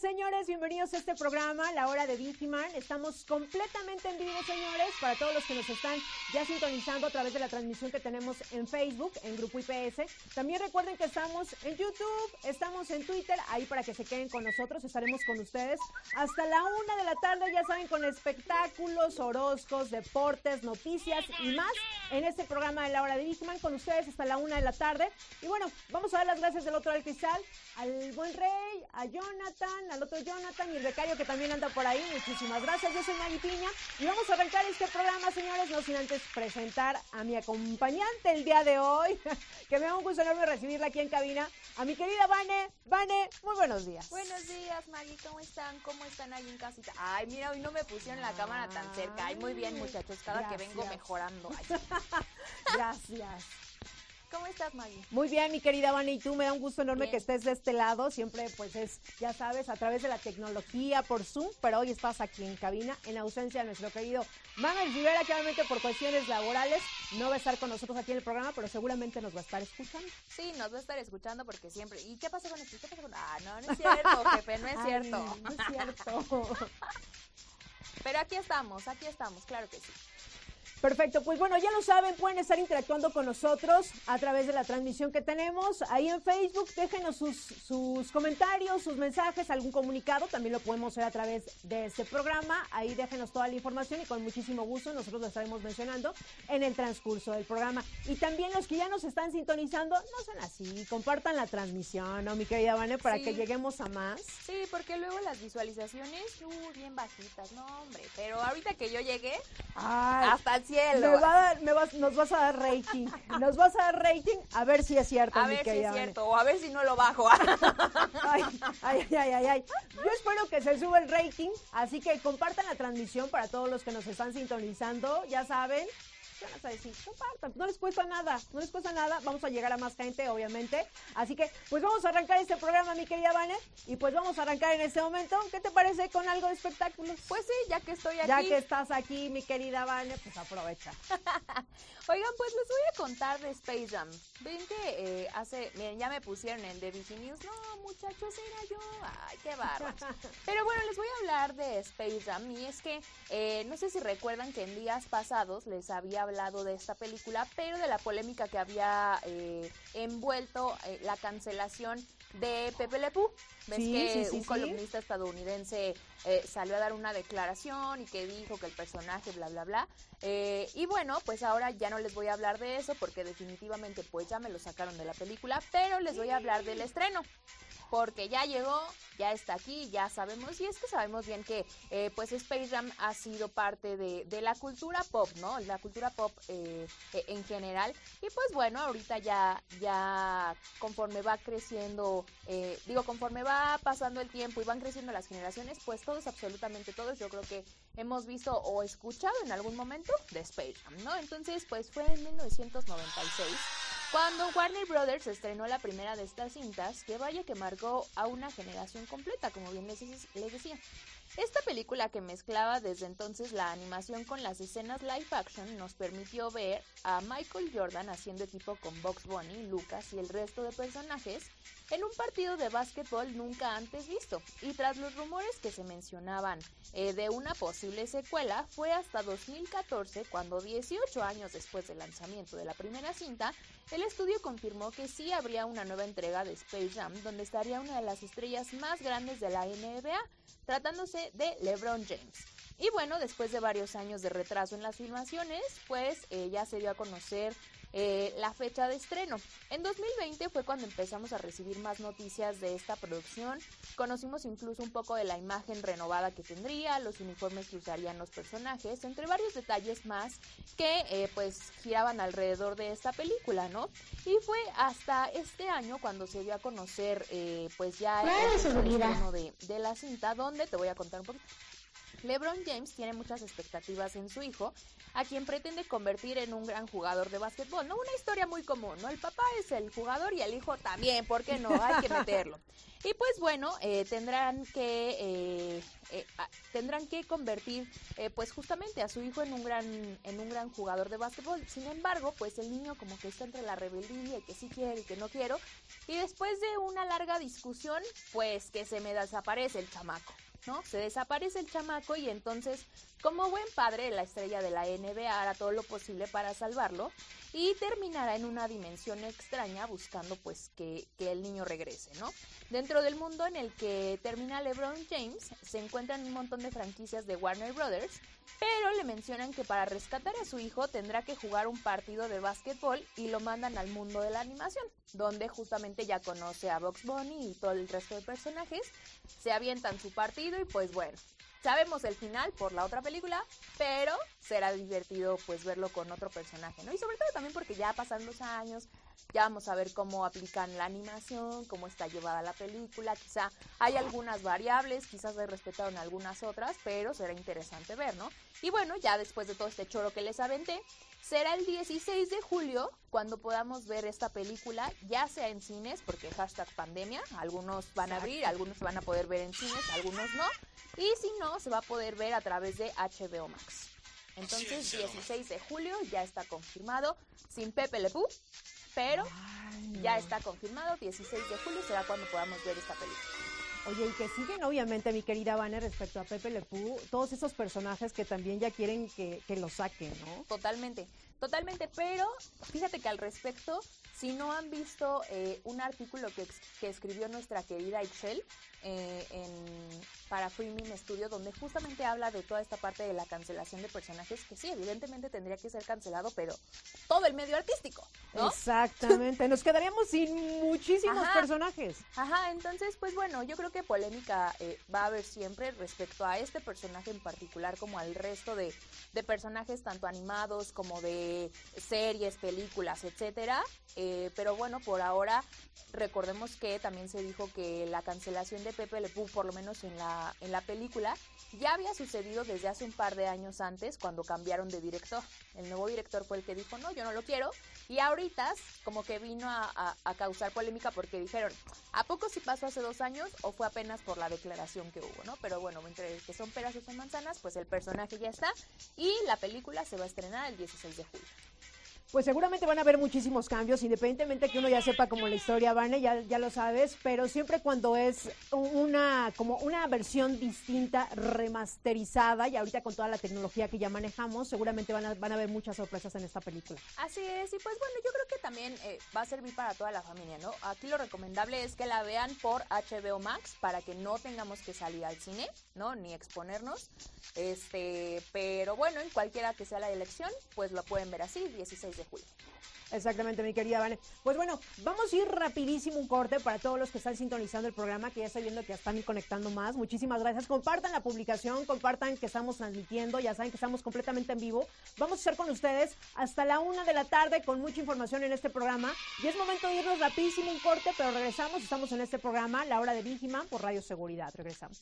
señores. Bienvenidos a este programa, La Hora de Vigiman. Estamos completamente en vivo, señores, para todos los que nos están ya sintonizando a través de la transmisión que tenemos en Facebook, en Grupo IPS. También recuerden que estamos en YouTube, estamos en Twitter, ahí para que se queden con nosotros. Estaremos con ustedes hasta la una de la tarde, ya saben, con espectáculos, horóscopos, deportes, noticias y más en este programa de La Hora de Vigiman. Con ustedes hasta la una de la tarde. Y bueno, vamos a dar las gracias del otro del cristal al buen rey, a Jonathan, al otro Jonathan y el becario que también anda por ahí. Muchísimas gracias. Yo soy Maggie Piña y vamos a arrancar este programa, señores, no sin antes presentar a mi acompañante el día de hoy, que me da un gusto enorme recibirla aquí en cabina, a mi querida Vane. Vane, muy buenos días. Buenos días, Maggie, ¿cómo están? ¿Cómo están ahí en casita? Ay, mira, hoy no me pusieron la cámara tan cerca. Ay, muy bien, muchachos, cada que vengo mejorando. Ay, Gracias. ¿Cómo estás, Maggie? Muy bien, mi querida Vane, y tú me da un gusto enorme Bien. que estés de este lado. Siempre, pues es, ya sabes, a través de la tecnología, por Zoom, pero hoy estás aquí en cabina, en ausencia de nuestro querido Manuel Rivera, que obviamente por cuestiones laborales no va a estar con nosotros aquí en el programa, pero seguramente nos va a estar escuchando. Sí, nos va a estar escuchando porque siempre. ¿Y qué pasa con esto? ¿Qué pasa con.? Ah, no, no es cierto, jefe, no es Ay, cierto. no es cierto. Pero aquí estamos, aquí estamos, claro que sí. Perfecto, pues bueno, ya lo saben, pueden estar interactuando con nosotros a través de la transmisión que tenemos ahí en Facebook. Déjenos sus, sus comentarios, sus mensajes, algún comunicado, también lo podemos hacer a través de este programa. Ahí déjenos toda la información y con muchísimo gusto nosotros lo estaremos mencionando en el transcurso del programa. Y también los que ya nos están sintonizando, no sean así, compartan la transmisión, ¿no, mi querida Vane? Para Sí. que lleguemos a más. Sí, porque luego las visualizaciones, uh, bien bajitas, no, hombre. Pero ahorita que yo llegué, Ay, hasta el me cielo. va a dar- me vas- nos vas a dar rating. Nos vas a dar rating a ver si es cierto, A ver si es cierto, o a ver si no lo bajo. Ay, ay, ay, ay, ay. Yo espero que se suba el rating, así que compartan la transmisión para todos los que nos están sintonizando, ya saben. ¿Qué van a decir? Compartan, no les cuesta nada, no les cuesta nada, vamos a llegar a más gente, obviamente. Así que, pues vamos a arrancar este programa, mi querida Vane, y pues vamos a arrancar en este momento. ¿Qué te parece con algo de espectáculos? Pues sí, ya que estoy aquí. ya que estás aquí, mi querida Vane, pues aprovecha. Oigan, pues les voy a contar de Space Jam. Ven que eh, hace, miren, ya me pusieron en The Vicky News. No, muchachos, era yo. Ay, qué bárbaro. Pero bueno, les voy a hablar de Space Jam. Y es que, eh, no sé si recuerdan que en días pasados les había hablado de esta película, pero de la polémica que había eh, envuelto eh, la cancelación de Pepe Le Pew. Ves Sí, que sí, sí, un columnista estadounidense eh, salió a dar una declaración y que dijo que el personaje, bla, bla, bla. Eh, y bueno, pues ahora ya no les voy a hablar de eso porque definitivamente pues ya me lo sacaron de la película, pero les voy a hablar del estreno. Porque ya llegó, ya está aquí, ya sabemos, y es que sabemos bien que eh, pues Space Jam ha sido parte de, de la cultura pop, ¿no? La cultura pop eh, eh, en general. Y pues bueno, ahorita ya, ya conforme va creciendo, eh, digo, conforme va pasando el tiempo y van creciendo las generaciones, pues todos, absolutamente todos, yo creo que hemos visto o escuchado en algún momento de Space Jam, ¿no? Entonces, pues fue en 1996 cuando Warner Brothers estrenó la primera de estas cintas, que vaya que marcó a una generación completa, como bien les decía. Esta película que mezclaba desde entonces la animación con las escenas live action nos permitió ver a Michael Jordan haciendo equipo con Box Bunny, Lucas y el resto de personajes en un partido de básquetbol nunca antes visto. Y tras los rumores que se mencionaban eh, de una posible secuela, fue hasta 2014 cuando 18 años después del lanzamiento de la primera cinta, el estudio confirmó que sí habría una nueva entrega de Space Jam donde estaría una de las estrellas más grandes de la NBA, tratándose de LeBron James. Y bueno, después de varios años de retraso en las filmaciones, pues eh, ya se dio a conocer eh, la fecha de estreno. En 2020 fue cuando empezamos a recibir más noticias de esta producción. Conocimos incluso un poco de la imagen renovada que tendría, los uniformes que usarían los personajes, entre varios detalles más que eh, pues giraban alrededor de esta película, ¿no? Y fue hasta este año cuando se dio a conocer eh, pues ya el estreno de, de la cinta, donde te voy a contar un poquito. LeBron James tiene muchas expectativas en su hijo, a quien pretende convertir en un gran jugador de básquetbol, ¿no? Una historia muy común, ¿no? El papá es el jugador y el hijo también, ¿por qué no? Hay que meterlo. Y pues bueno, eh, tendrán que eh, eh, tendrán que convertir pues justamente a su hijo en un gran en un gran jugador de básquetbol. Sin embargo, pues el niño como que está entre la rebeldía y que sí quiere y que no quiero. Y después de una larga discusión, pues que se me desaparece el chamaco. ¿No? Se desaparece el chamaco y entonces, como buen padre, la estrella de la NBA hará todo lo posible para salvarlo y terminará en una dimensión extraña buscando pues que, que el niño regrese, ¿no? Dentro del mundo en el que termina LeBron James, se encuentran un montón de franquicias de Warner Brothers, pero le mencionan que para rescatar a su hijo tendrá que jugar un partido de básquetbol y lo mandan al mundo de la animación, donde justamente ya conoce a Box Bunny y todo el resto de personajes, se avientan su partido y pues bueno, Sabemos el final por la otra película, pero será divertido pues verlo con otro personaje, ¿no? Y sobre todo también porque ya pasan los años, ya vamos a ver cómo aplican la animación, cómo está llevada la película, quizá hay algunas variables, quizás se respetaron algunas otras, pero será interesante ver, ¿no? Y bueno, ya después de todo este choro que les aventé, será el 16 de julio cuando podamos ver esta película, ya sea en cines, porque hashtag pandemia, algunos van a abrir, algunos van a poder ver en cines, algunos no, y si no, se va a poder ver a través de HBO Max. Entonces, 16 de julio ya está confirmado, sin Pepe Le pero ya está confirmado, 16 de julio será cuando podamos ver esta película. Oye, y que siguen obviamente, mi querida Vane, respecto a Pepe Le Pew, todos esos personajes que también ya quieren que, que lo saquen, ¿no? Totalmente, totalmente, pero fíjate que al respecto, si no han visto eh, un artículo que, que, escribió nuestra querida Excel eh, en, para Freeming Studio, donde justamente habla de toda esta parte de la cancelación de personajes, que sí, evidentemente tendría que ser cancelado, pero todo el medio artístico, ¿no? Exactamente, nos quedaríamos sin muchísimos personajes. Ajá, entonces, pues bueno, yo creo que polémica eh, va a haber siempre respecto a este personaje en particular, como al resto de, de personajes, tanto animados como de series, películas, etcétera. Eh, pero bueno, por ahora recordemos que también se dijo que la cancelación de Pepe Le Pew, por lo menos en la, en la película, ya había sucedido desde hace un par de años antes cuando cambiaron de director. El nuevo director fue el que dijo, no, yo no lo quiero. Y ahorita como que vino a, a causar polémica porque dijeron, ¿a poco si pasó hace dos años o fue apenas por la declaración que hubo, no? Pero bueno, entre que son peras y son manzanas, pues el personaje ya está y la película se va a estrenar el 16 de julio pues seguramente van a haber muchísimos cambios, independientemente que uno ya sepa como la historia, Vane, ya, ya lo sabes, pero siempre cuando es una, como una versión distinta, remasterizada, y ahorita con toda la tecnología que ya manejamos, seguramente van a, van a haber muchas sorpresas en esta película. Así es, y pues bueno, yo creo que también eh, va a servir para toda la familia, ¿no? Aquí lo recomendable es que la vean por HBO Max para que no tengamos que salir al cine, ¿no? Ni exponernos. Este, pero bueno, en cualquiera que sea la elección, pues lo pueden ver así, 16 de julio. Exactamente, mi querida Vane. Pues bueno, vamos a ir rapidísimo un corte para todos los que están sintonizando el programa, que ya estoy viendo que ya están conectando más. Muchísimas gracias. Compartan la publicación, compartan que estamos transmitiendo, ya saben que estamos completamente en vivo. Vamos a estar con ustedes hasta la una de la tarde con mucha información en este programa. Y es momento de irnos rapidísimo un corte, pero regresamos. Estamos en este programa, La Hora de Vigiman, por Radio Seguridad. Regresamos.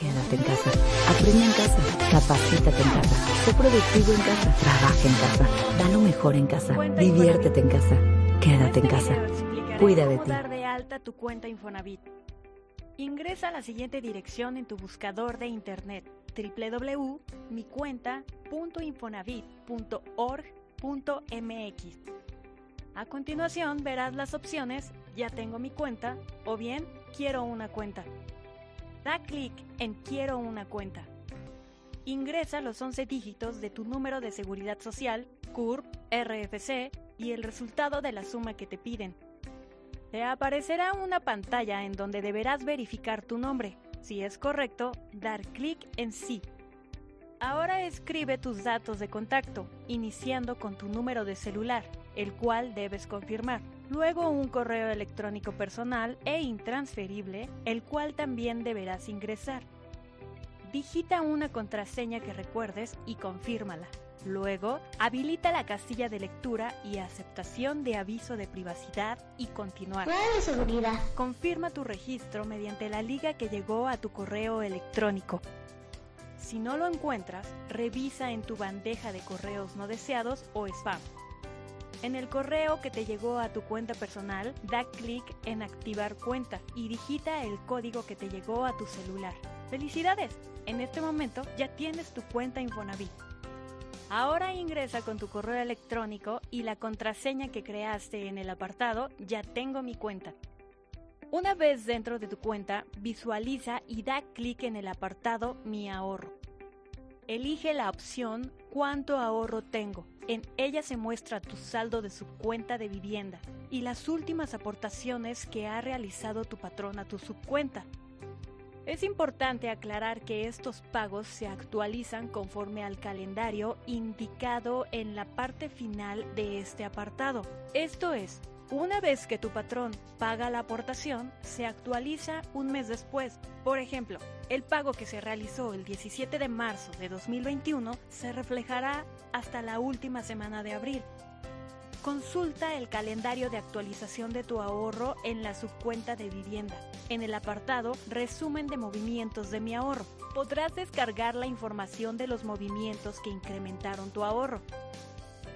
Quédate en casa, aprende en casa, capacítate en casa, sé productivo en casa, trabaja en casa, da lo mejor en casa, diviértete en casa, quédate en casa, cuida de ti. de alta tu cuenta Infonavit. Ingresa a la siguiente dirección en tu buscador de internet www.micuenta.infonavit.org.mx. A continuación verás las opciones Ya tengo mi cuenta o bien Quiero una cuenta. Da clic en Quiero una cuenta. Ingresa los 11 dígitos de tu número de seguridad social, CURP, RFC y el resultado de la suma que te piden. Te aparecerá una pantalla en donde deberás verificar tu nombre. Si es correcto, dar clic en Sí. Ahora escribe tus datos de contacto, iniciando con tu número de celular, el cual debes confirmar. Luego un correo electrónico personal e intransferible, el cual también deberás ingresar. Digita una contraseña que recuerdes y confírmala. Luego, habilita la casilla de lectura y aceptación de aviso de privacidad y continuar. de seguridad. Confirma tu registro mediante la liga que llegó a tu correo electrónico. Si no lo encuentras, revisa en tu bandeja de correos no deseados o spam. En el correo que te llegó a tu cuenta personal, da clic en activar cuenta y digita el código que te llegó a tu celular. ¡Felicidades! En este momento ya tienes tu cuenta Infonavit. Ahora ingresa con tu correo electrónico y la contraseña que creaste en el apartado Ya tengo mi cuenta. Una vez dentro de tu cuenta, visualiza y da clic en el apartado Mi ahorro. Elige la opción Cuánto ahorro tengo. En ella se muestra tu saldo de su cuenta de vivienda y las últimas aportaciones que ha realizado tu patrón a tu subcuenta. Es importante aclarar que estos pagos se actualizan conforme al calendario indicado en la parte final de este apartado. Esto es, una vez que tu patrón paga la aportación, se actualiza un mes después. Por ejemplo, el pago que se realizó el 17 de marzo de 2021 se reflejará hasta la última semana de abril. Consulta el calendario de actualización de tu ahorro en la subcuenta de vivienda. En el apartado Resumen de movimientos de mi ahorro, podrás descargar la información de los movimientos que incrementaron tu ahorro.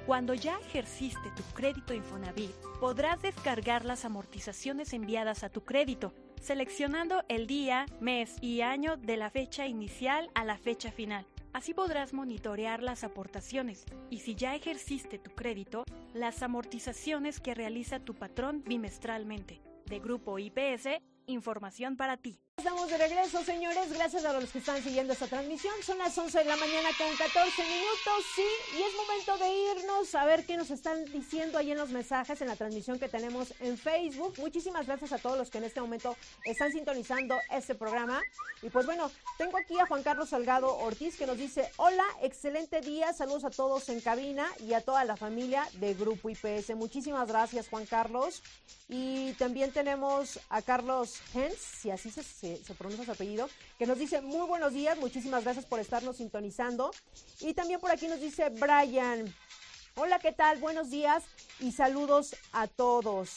Cuando ya ejerciste tu crédito Infonavit, podrás descargar las amortizaciones enviadas a tu crédito, seleccionando el día, mes y año de la fecha inicial a la fecha final. Así podrás monitorear las aportaciones y si ya ejerciste tu crédito, las amortizaciones que realiza tu patrón bimestralmente. De Grupo IPS, información para ti. Estamos de regreso, señores. Gracias a los que están siguiendo esta transmisión. Son las 11 de la mañana con 14 minutos, sí. Y es momento de irnos a ver qué nos están diciendo ahí en los mensajes en la transmisión que tenemos en Facebook. Muchísimas gracias a todos los que en este momento están sintonizando este programa. Y pues bueno, tengo aquí a Juan Carlos Salgado Ortiz que nos dice, hola, excelente día. Saludos a todos en cabina y a toda la familia de Grupo IPS. Muchísimas gracias, Juan Carlos. Y también tenemos a Carlos Hens, si así se se, pronuncia su apellido, que nos dice muy buenos días, muchísimas gracias por estarnos sintonizando. Y también por aquí nos dice Brian, hola, ¿qué tal? Buenos días y saludos a todos.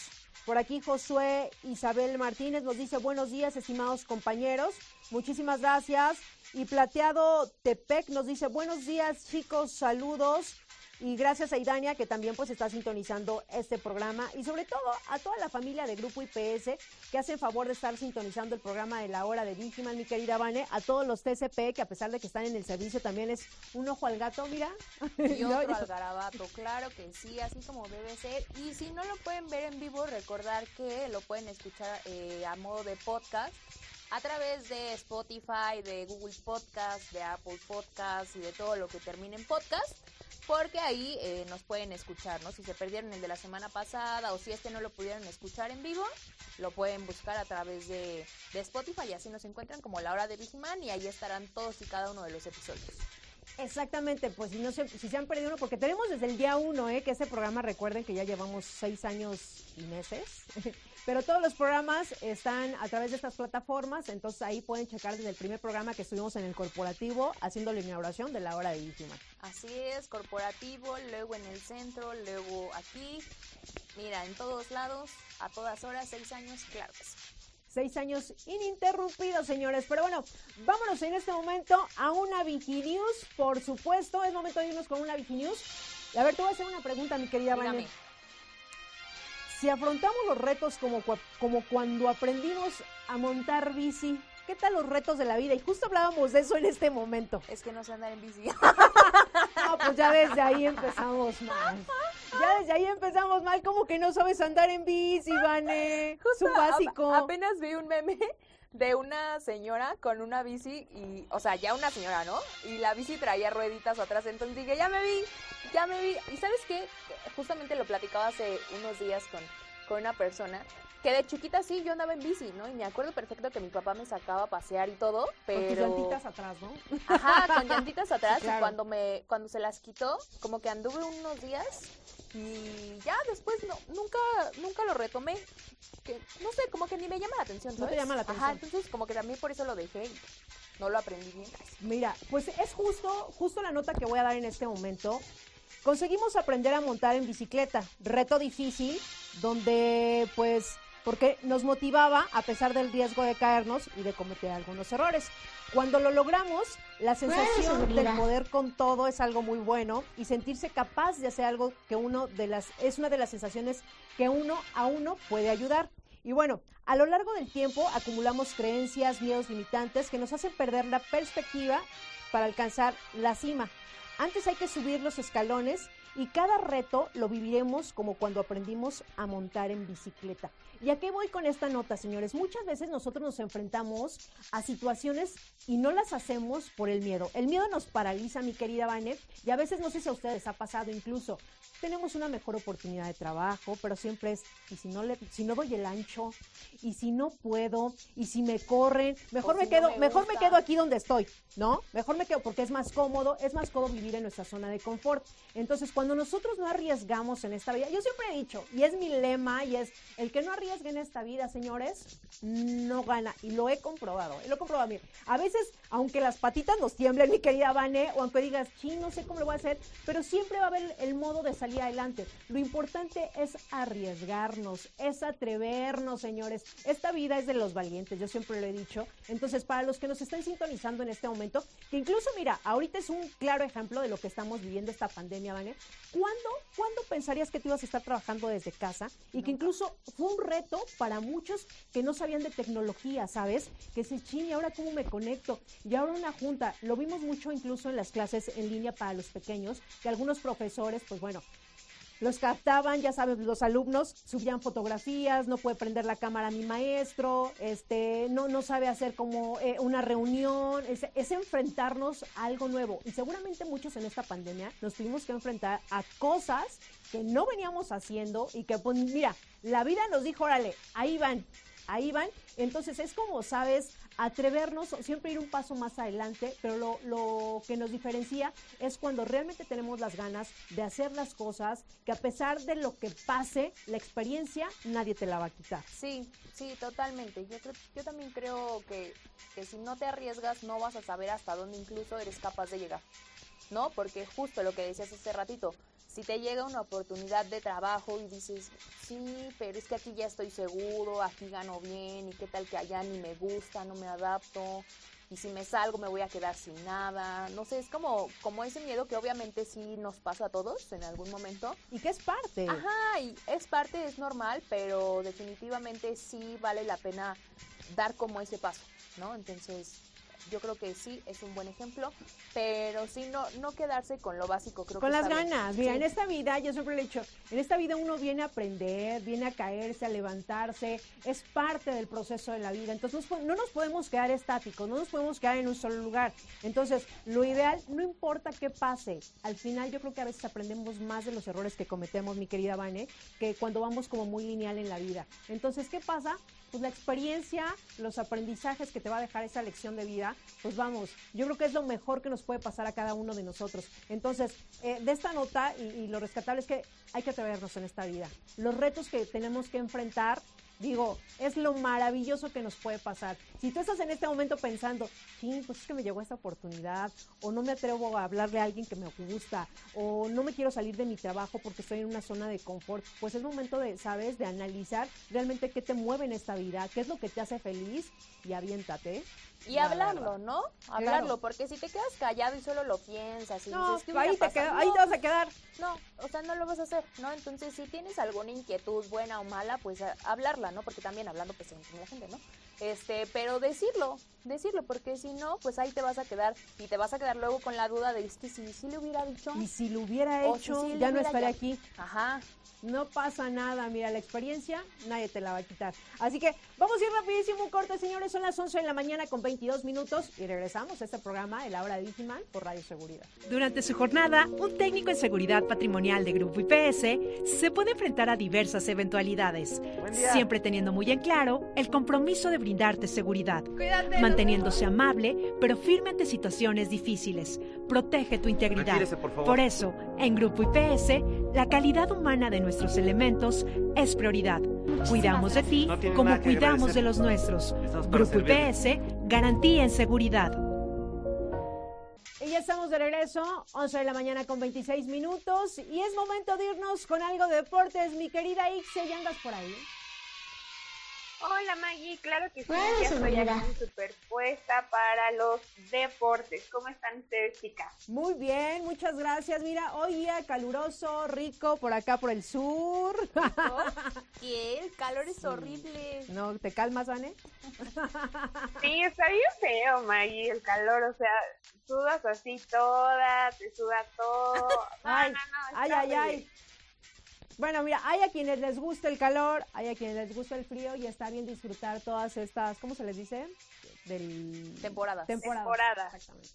Por aquí Josué Isabel Martínez nos dice buenos días, estimados compañeros. Muchísimas gracias. Y Plateado Tepec nos dice buenos días, chicos, saludos. Y gracias a Idania, que también pues está sintonizando este programa. Y sobre todo a toda la familia de Grupo IPS, que hacen favor de estar sintonizando el programa de la hora de Víctima, mi querida Vane. A todos los TCP, que a pesar de que están en el servicio, también es un ojo al gato, mira. Y otro al garabato, claro que sí, así como debe ser. Y si no lo pueden ver en vivo, recordar que lo pueden escuchar eh, a modo de podcast a través de Spotify, de Google Podcast, de Apple Podcast y de todo lo que termine en podcast porque ahí eh, nos pueden escuchar, ¿no? Si se perdieron el de la semana pasada o si este no lo pudieron escuchar en vivo, lo pueden buscar a través de, Spotify y así nos encuentran como la hora de Vigiman y ahí estarán todos y cada uno de los episodios. Exactamente, pues si no se, si se han perdido uno, porque tenemos desde el día uno, ¿eh? que este programa recuerden que ya llevamos seis años y meses Pero todos los programas están a través de estas plataformas, entonces ahí pueden checar desde el primer programa que estuvimos en el corporativo haciendo la inauguración de la hora de víctima. Así es, corporativo, luego en el centro, luego aquí. Mira, en todos lados, a todas horas, seis años, claro que sí. Seis años ininterrumpidos, señores. Pero bueno, vámonos en este momento a una Viginews, por supuesto. Es momento de irnos con una Viginews. A ver, te voy a hacer una pregunta, mi querida Vane si afrontamos los retos como, como cuando aprendimos a montar bici, ¿qué tal los retos de la vida? Y justo hablábamos de eso en este momento. Es que no sé andar en bici. no, pues ya desde ahí empezamos mal. Ya desde ahí empezamos mal, como que no sabes andar en bici, Vane. Justo es un básico. apenas vi un meme de una señora con una bici y, o sea, ya una señora, ¿no? Y la bici traía rueditas atrás, entonces dije, ya me vi, ya me vi. Y sabes qué, justamente lo platicaba hace unos días con, con una persona que de chiquita sí, yo andaba en bici, ¿no? Y me acuerdo perfecto que mi papá me sacaba a pasear y todo, pero... Con tus llantitas atrás, ¿no? Ajá, con llantitas atrás Claro. y cuando me cuando se las quitó, como que anduve unos días y ya después no nunca nunca lo retomé. Que no sé, como que ni me llama la atención, No te llama la Ajá, atención. entonces como que también por eso lo dejé y no lo aprendí bien. Mira, pues es justo, justo la nota que voy a dar en este momento. Conseguimos aprender a montar en bicicleta, reto difícil, donde pues, porque nos motivaba a pesar del riesgo de caernos y de cometer algunos errores. Cuando lo logramos, la sensación del poder con todo es algo muy bueno y sentirse capaz de hacer algo que uno de las, es una de las sensaciones que uno a uno puede ayudar. Y bueno, a lo largo del tiempo acumulamos creencias, miedos limitantes que nos hacen perder la perspectiva para alcanzar la cima. Antes hay que subir los escalones y cada reto lo viviremos como cuando aprendimos a montar en bicicleta. ¿Y a qué voy con esta nota, señores? Muchas veces nosotros nos enfrentamos a situaciones y no las hacemos por el miedo. El miedo nos paraliza, mi querida Vane, y a veces no sé si a ustedes ha pasado incluso. Tenemos una mejor oportunidad de trabajo, pero siempre es, y si no le, si no doy el ancho, y si no puedo, y si me corren, mejor O me si no quedo, me mejor me quedo aquí donde estoy, ¿no? Mejor me quedo porque es más cómodo, es más cómodo vivir en nuestra zona de confort. Entonces, cuando nosotros no arriesgamos en esta vida, yo siempre he dicho, y es mi lema, y es, el que no arriesgue en esta vida, señores, no gana. Y lo he comprobado, y lo he comprobado. Mire, a veces, aunque las patitas nos tiemblen, mi querida Vane, o aunque digas, sí, no sé cómo lo voy a hacer, pero siempre va a haber el modo de salir adelante. Lo importante es arriesgarnos, es atrevernos, señores. Esta vida es de los valientes, yo siempre lo he dicho. Entonces, para los que nos están sintonizando en este momento, que incluso, mira, ahorita es un claro ejemplo de lo que estamos viviendo esta pandemia, Vane. ¿Cuándo, ¿Cuándo pensarías que tú ibas a estar trabajando desde casa? Y que incluso fue un reto para muchos que no sabían de tecnología, ¿sabes? Que se ching, ¿y ahora cómo me conecto? Y ahora una junta. Lo vimos mucho incluso en las clases en línea para los pequeños, que algunos profesores, pues bueno, los captaban, ya sabes, los alumnos subían fotografías, no puede prender la cámara mi maestro, este, no, no sabe hacer como eh, una reunión, es, es enfrentarnos a algo nuevo. Y seguramente muchos en esta pandemia nos tuvimos que enfrentar a cosas que no veníamos haciendo y que, pues, mira, la vida nos dijo, órale, ahí van, ahí van. Entonces es como, sabes, atrevernos, siempre ir un paso más adelante, pero lo, lo que nos diferencia es cuando realmente tenemos las ganas de hacer las cosas, que a pesar de lo que pase, la experiencia nadie te la va a quitar. Sí, sí, totalmente. Yo yo también creo que, que si no te arriesgas no vas a saber hasta dónde incluso eres capaz de llegar, ¿no? Porque justo lo que decías hace ratito, si te llega una oportunidad de trabajo y dices, sí, pero es que aquí ya estoy seguro, aquí gano bien, y qué tal que allá ni me gusta, no me adapto, y si me salgo me voy a quedar sin nada, no sé, es como, como ese miedo que obviamente sí nos pasa a todos en algún momento, Y que es parte. Ajá, y es parte, es normal, pero definitivamente sí vale la pena dar como ese paso, ¿no? Entonces, yo creo que sí es un buen ejemplo, pero sí no, no quedarse con lo básico, creo Con que las está bien. ganas. Mira, Sí. en esta vida, yo siempre le he dicho, en esta vida uno viene a aprender, viene a caerse, a levantarse, es parte del proceso de la vida. Entonces, no, no nos podemos quedar estáticos, no nos podemos quedar en un solo lugar. Entonces, lo ideal, no importa qué pase, al final yo creo que a veces aprendemos más de los errores que cometemos, mi querida Vane, que cuando vamos como muy lineal en la vida. Entonces, ¿qué pasa? Pues la experiencia, los aprendizajes que te va a dejar esa lección de vida, pues vamos, yo creo que es lo mejor que nos puede pasar a cada uno de nosotros. Entonces, eh, de esta nota, y, y lo rescatable es que hay que atrevernos en esta vida. Los retos que tenemos que enfrentar, digo, es lo maravilloso que nos puede pasar. Si tú estás en este momento pensando, sí, pues es que me llegó esta oportunidad, o no me atrevo a hablarle a alguien que me gusta, o no me quiero salir de mi trabajo porque estoy en una zona de confort, pues es momento de, ¿sabes?, de analizar realmente qué te mueve en esta vida, qué es lo que te hace feliz y aviéntate. Y La hablarlo. ¿no? Hablarlo, porque si te quedas callado y solo lo piensas y No, dices, ¿qué ahí, te queda- ahí te vas a quedar. No, o sea, no lo vas a hacer, ¿no? Entonces, si tienes alguna inquietud, buena o mala, pues a- hablarla, ¿no? Porque también hablando pues en la gente, ¿no? Este, pero decirlo, decirlo, porque si no, pues ahí te vas a quedar y te vas a quedar luego con la duda de es que si, si le hubiera dicho. Y si lo hubiera si hecho, ya no estaría ya- aquí. Ajá. No pasa nada, mira, la experiencia nadie te la va a quitar. Así que vamos a ir rapidísimo un corte, señores. Son las 11 de la mañana con 22 minutos y regresamos a este programa, El Hora de Digiman, por Radio Seguridad. Durante su jornada, un técnico en seguridad patrimonial de Grupo IPS se puede enfrentar a diversas eventualidades, siempre teniendo muy en claro el compromiso de brindarte seguridad, manteniéndose amable pero firme ante situaciones difíciles. Protege tu integridad. Retírese, por favor. Por eso, en Grupo IPS, la calidad humana de nuestros elementos es prioridad. Cuidamos de ti No como cuidamos de los nuestros. Grupo. IPS, garantía en seguridad. Y ya estamos de regreso, 11 de la mañana con 26 minutos. Y es momento de irnos con algo de deportes. Mi querida Ixe, ¿ya andas por ahí? Hola Maggie, claro que sí, ya estoy aquí superpuesta para los deportes. ¿Cómo están ustedes, chicas? Muy bien, muchas gracias. Mira, hoy día caluroso, rico por acá por el sur. ¿Qué? El calor es horrible. ¿No te calmas, Vane? Sí, está bien feo, Maggie, el calor, o sea, sudas así toda, te suda todo. No, Ay, no, no, ay, ay, ay. Bueno, mira, hay a quienes les gusta el calor, hay a quienes les gusta el frío y está bien disfrutar todas estas, ¿cómo se les dice? Del... Temporadas. Temporadas. Temporadas. Exactamente.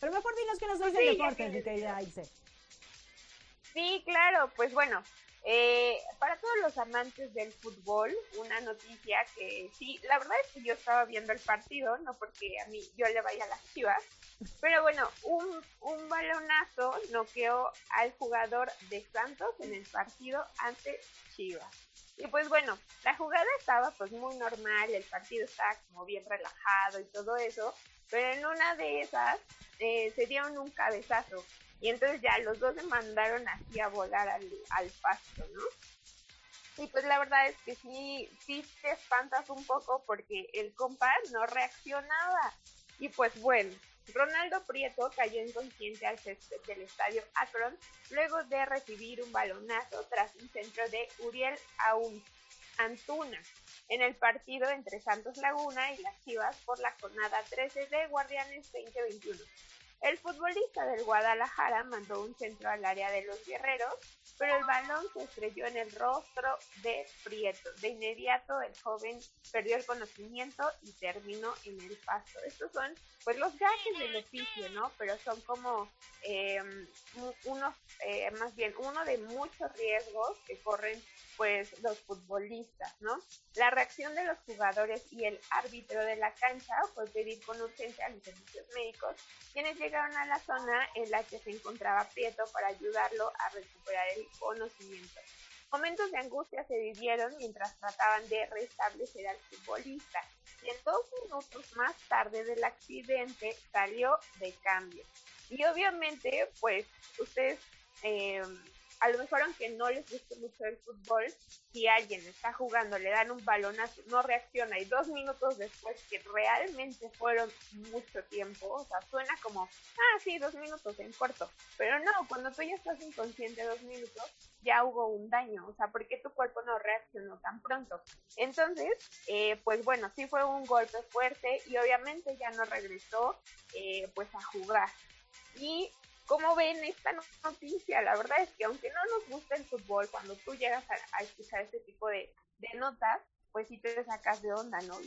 Pero mejor dinos que nos Pues sí, ya deportes, querida Ixe. Sí, claro, pues bueno, eh, para todos los amantes del fútbol, una noticia que sí, la verdad es que yo estaba viendo el partido, no porque a mí yo le vaya a las chivas, pero bueno, un, un balonazo noqueó al jugador de Santos en el partido ante Chivas. Y pues bueno, la jugada estaba pues muy normal, el partido estaba como bien relajado y todo eso, pero en una de esas eh, se dieron un cabezazo y entonces ya los dos se mandaron así a volar al, pasto, ¿no? Y pues la verdad es que sí, sí te espantas un poco porque el compa no reaccionaba. Y pues bueno, Ronaldo Prieto cayó inconsciente al césped del estadio Akron luego de recibir un balonazo tras un centro de Uriel Aun- Antuna en el partido entre Santos Laguna y las Chivas por la jornada 13 de Guardianes 2021. El futbolista del Guadalajara mandó un centro al área de los guerreros, pero el balón se estrelló en el rostro de Prieto. De inmediato el joven perdió el conocimiento y terminó en el pasto. Estos son pues los gajes del oficio, ¿no? Pero son como eh, unos, eh, más bien uno de muchos riesgos que corren pues los futbolistas, ¿no? La reacción de los jugadores y el árbitro de la cancha fue pedir con urgencia a los servicios médicos, quienes llegaron a la zona en la que se encontraba Prieto para ayudarlo a recuperar el conocimiento. Momentos de angustia se vivieron mientras trataban de restablecer al futbolista. Y en dos minutos más tarde del accidente salió de cambio. Y obviamente, pues, ustedes eh, a lo mejor aunque no les guste mucho el fútbol, si alguien está jugando, le dan un balonazo, no reacciona y dos minutos después, que realmente fueron mucho tiempo, o sea, suena como, ah, sí, dos minutos en corto, pero no, cuando tú ya estás inconsciente dos minutos, ya hubo un daño, o sea, porque tu cuerpo no reaccionó tan pronto. Entonces, eh, pues bueno, sí fue un golpe fuerte y obviamente ya no regresó, eh, pues a jugar. Y ¿Cómo ven esta noticia? La verdad es que aunque no nos gusta el fútbol, cuando tú llegas a, a escuchar este tipo de, de notas, pues sí te sacas de onda, ¿no? Y,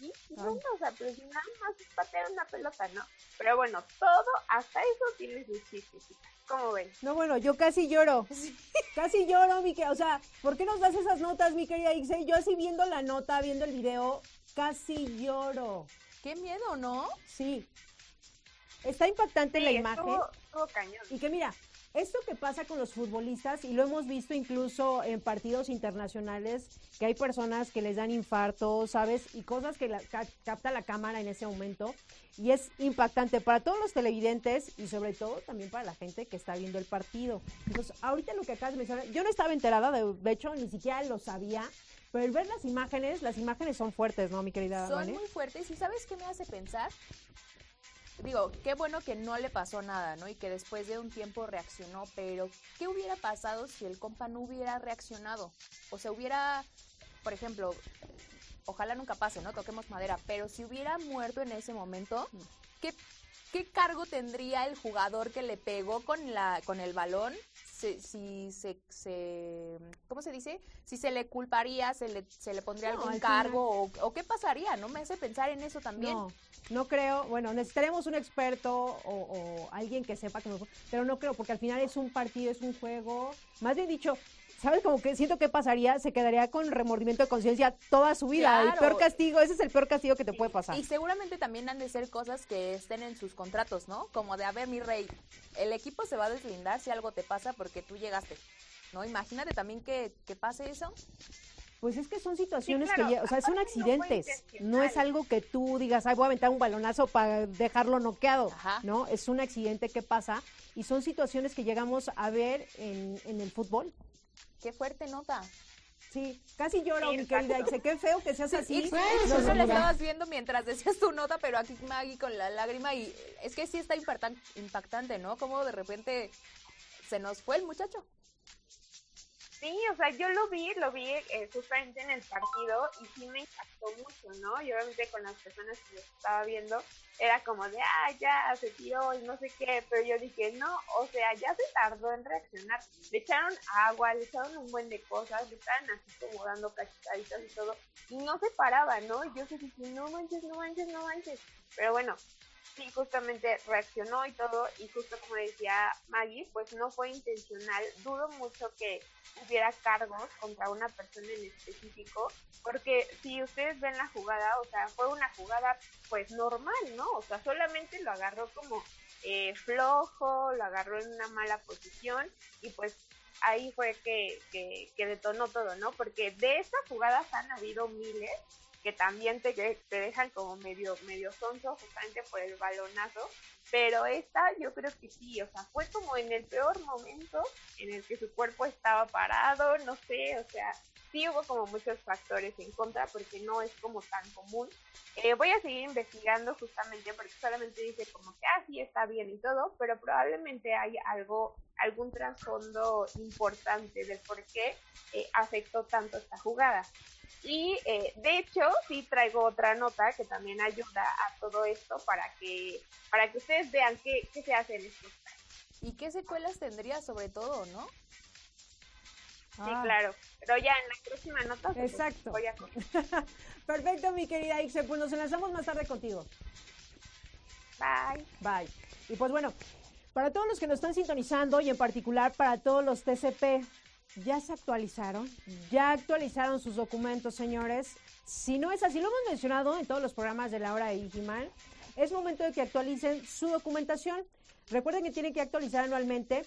y, y no, o sea, si nada más es patear una pelota, ¿no? Pero bueno, todo, hasta eso tiene sus chistes, chicas. ¿Cómo ven? No, bueno, yo casi lloro. Casi lloro, mi que, o sea, ¿por qué nos das esas notas, mi querida Ixe? Yo así viendo la nota, viendo el video, casi lloro. Qué miedo, ¿no? Sí. Está impactante Sí, la imagen. Estuvo- cañón. Y que mira, esto que pasa con los futbolistas, y lo hemos visto incluso en partidos internacionales, que hay personas que les dan infarto, ¿sabes? Y cosas que la- ca- capta la cámara en ese momento. Y es impactante para todos los televidentes y sobre todo también para la gente que está viendo el partido. Entonces, ahorita lo que acabas de mencionar, yo no estaba enterada, de, de hecho, ni siquiera lo sabía. Pero el ver las imágenes, las imágenes son fuertes, ¿no, mi querida Son Vane? muy fuertes y ¿sabes qué me hace pensar? Digo, qué bueno que no le pasó nada, ¿no? Y que después de un tiempo reaccionó, pero ¿qué hubiera pasado si el compa no hubiera reaccionado? O sea, hubiera, por ejemplo, ojalá nunca pase, ¿no? Toquemos madera, pero si hubiera muerto en ese momento, ¿qué, qué cargo tendría el jugador que le pegó con, la, con el balón? Si, si se, se, ¿cómo se dice? Si se le culparía, se le, se le pondría No, algún al cargo o, o qué pasaría, ¿no? Me hace pensar en eso también. No, no creo. Bueno, necesitaremos un experto o, o alguien que sepa que pero no creo, porque al final es un partido, es un juego. Más bien dicho, ¿sabes? Como que siento que pasaría, se quedaría con remordimiento de conciencia toda su vida. El peor castigo, ese es el peor castigo que te puede pasar. Y seguramente también han de ser cosas que estén en sus contratos, ¿no? Como de, a ver, mi rey, el equipo se va a deslindar si algo te pasa porque tú llegaste, ¿no? Imagínate también que, que pase eso. Pues es que son situaciones claro, que, ya- o sea, son no accidentes. No es algo que tú digas, ay, voy a aventar un balonazo para dejarlo noqueado. Ajá. No, es un accidente que pasa y son situaciones que llegamos a ver en, en el fútbol. Qué fuerte nota. Sí, casi lloro, Sí, mi querida. Ixe. Qué feo que seas así. No, tú no, la mira. estabas viendo mientras decías tu nota, pero aquí Maggie con la lágrima y es que sí está impactan- impactante, ¿no? Como de repente se nos fue el muchacho. Sí, o sea, yo lo vi, lo vi eh, justamente en el partido y sí me impactó mucho, ¿no? Y obviamente con las personas que lo estaba viendo era como de, ah, ya se tiró y no sé qué, pero yo dije, no, o sea, ya se tardó en reaccionar. Le echaron agua, le echaron un buen de cosas, le estaban así como dando cachetaditas y todo, y no se paraba, ¿no? Y yo dije, no manches, no manches, no manches. Pero bueno, sí, justamente reaccionó y todo, y justo como decía Maggie, pues no fue intencional. Dudo mucho que hubiera cargos contra una persona en específico, porque si ustedes ven la jugada, o sea, fue una jugada pues normal, ¿no? O sea, solamente lo agarró como eh, flojo, lo agarró en una mala posición y pues ahí fue que, que, que detonó todo, ¿no? Porque de estas jugadas han habido miles que también te, te dejan como medio, medio sonso justamente por el balonazo, pero esta yo creo que sí, o sea, fue como en el peor momento en el que su cuerpo estaba parado, no sé, o sea, sí hubo como muchos factores en contra porque no es como tan común. Eh, voy a seguir investigando justamente porque solamente dice como que, ah, sí, está bien y todo, pero probablemente hay algo, algún trasfondo importante del por qué eh, afectó tanto esta jugada. Y eh, de hecho, sí traigo otra nota que también ayuda a todo esto para que, para que ustedes vean qué, qué se hace en estos casos. ¿Y qué secuelas tendría sobre todo, no? Sí, Ah. claro. Pero ya en la próxima nota Exacto. voy a Perfecto, mi querida Ixe. Pues nos enlazamos más tarde contigo. Bye. Bye. Y pues bueno, para todos los que nos están sintonizando y en particular para todos los TCP, ya se actualizaron, ya actualizaron sus documentos, señores. Si no es así, lo hemos mencionado en todos los programas de la hora de Digimal, es momento de que actualicen su documentación. Recuerden que tienen que actualizar anualmente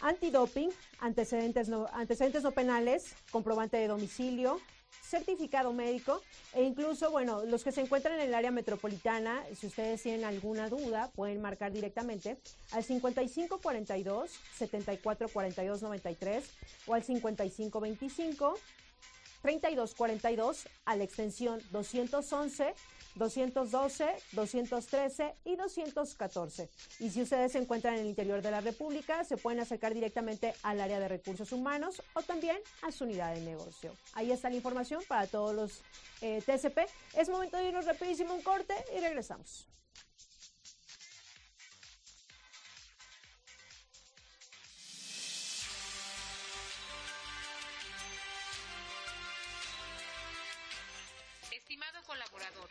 antidoping, antecedentes no, antecedentes no penales, comprobante de domicilio, certificado médico e incluso, bueno, los que se encuentran en el área metropolitana, si ustedes tienen alguna duda, pueden marcar directamente al 5542 7442 93 o al 5525 3242 a la extensión 211 212, 213 y 214. Y si ustedes se encuentran en el interior de la República, se pueden acercar directamente al área de recursos humanos o también a su unidad de negocio. Ahí está la información para todos los eh, TCP. Es momento de irnos rapidísimo un corte y regresamos. Estimado colaborador,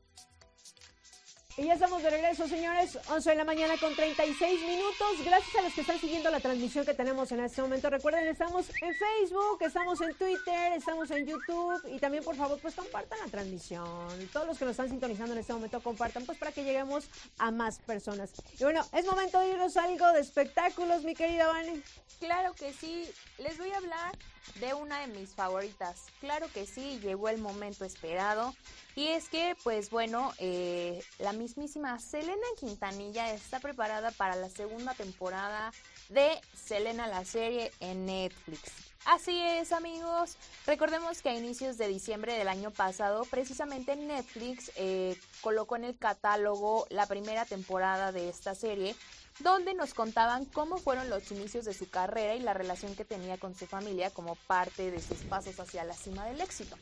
Y ya estamos de regreso, señores. 11 de la mañana con 36 minutos. Gracias a los que están siguiendo la transmisión que tenemos en este momento. Recuerden, estamos en Facebook, estamos en Twitter, estamos en YouTube. Y también, por favor, pues compartan la transmisión. Todos los que nos están sintonizando en este momento, compartan, pues para que lleguemos a más personas. Y bueno, es momento de irnos algo de espectáculos, mi querida Vane. Claro que sí. Les voy a hablar de una de mis favoritas. Claro que sí, llegó el momento esperado. Y es que, pues bueno, eh, la mismísima Selena Quintanilla está preparada para la segunda temporada de Selena la serie en Netflix. Así es, amigos. Recordemos que a inicios de diciembre del año pasado, precisamente Netflix eh, colocó en el catálogo la primera temporada de esta serie, donde nos contaban cómo fueron los inicios de su carrera y la relación que tenía con su familia como parte de sus pasos hacia la cima del éxito.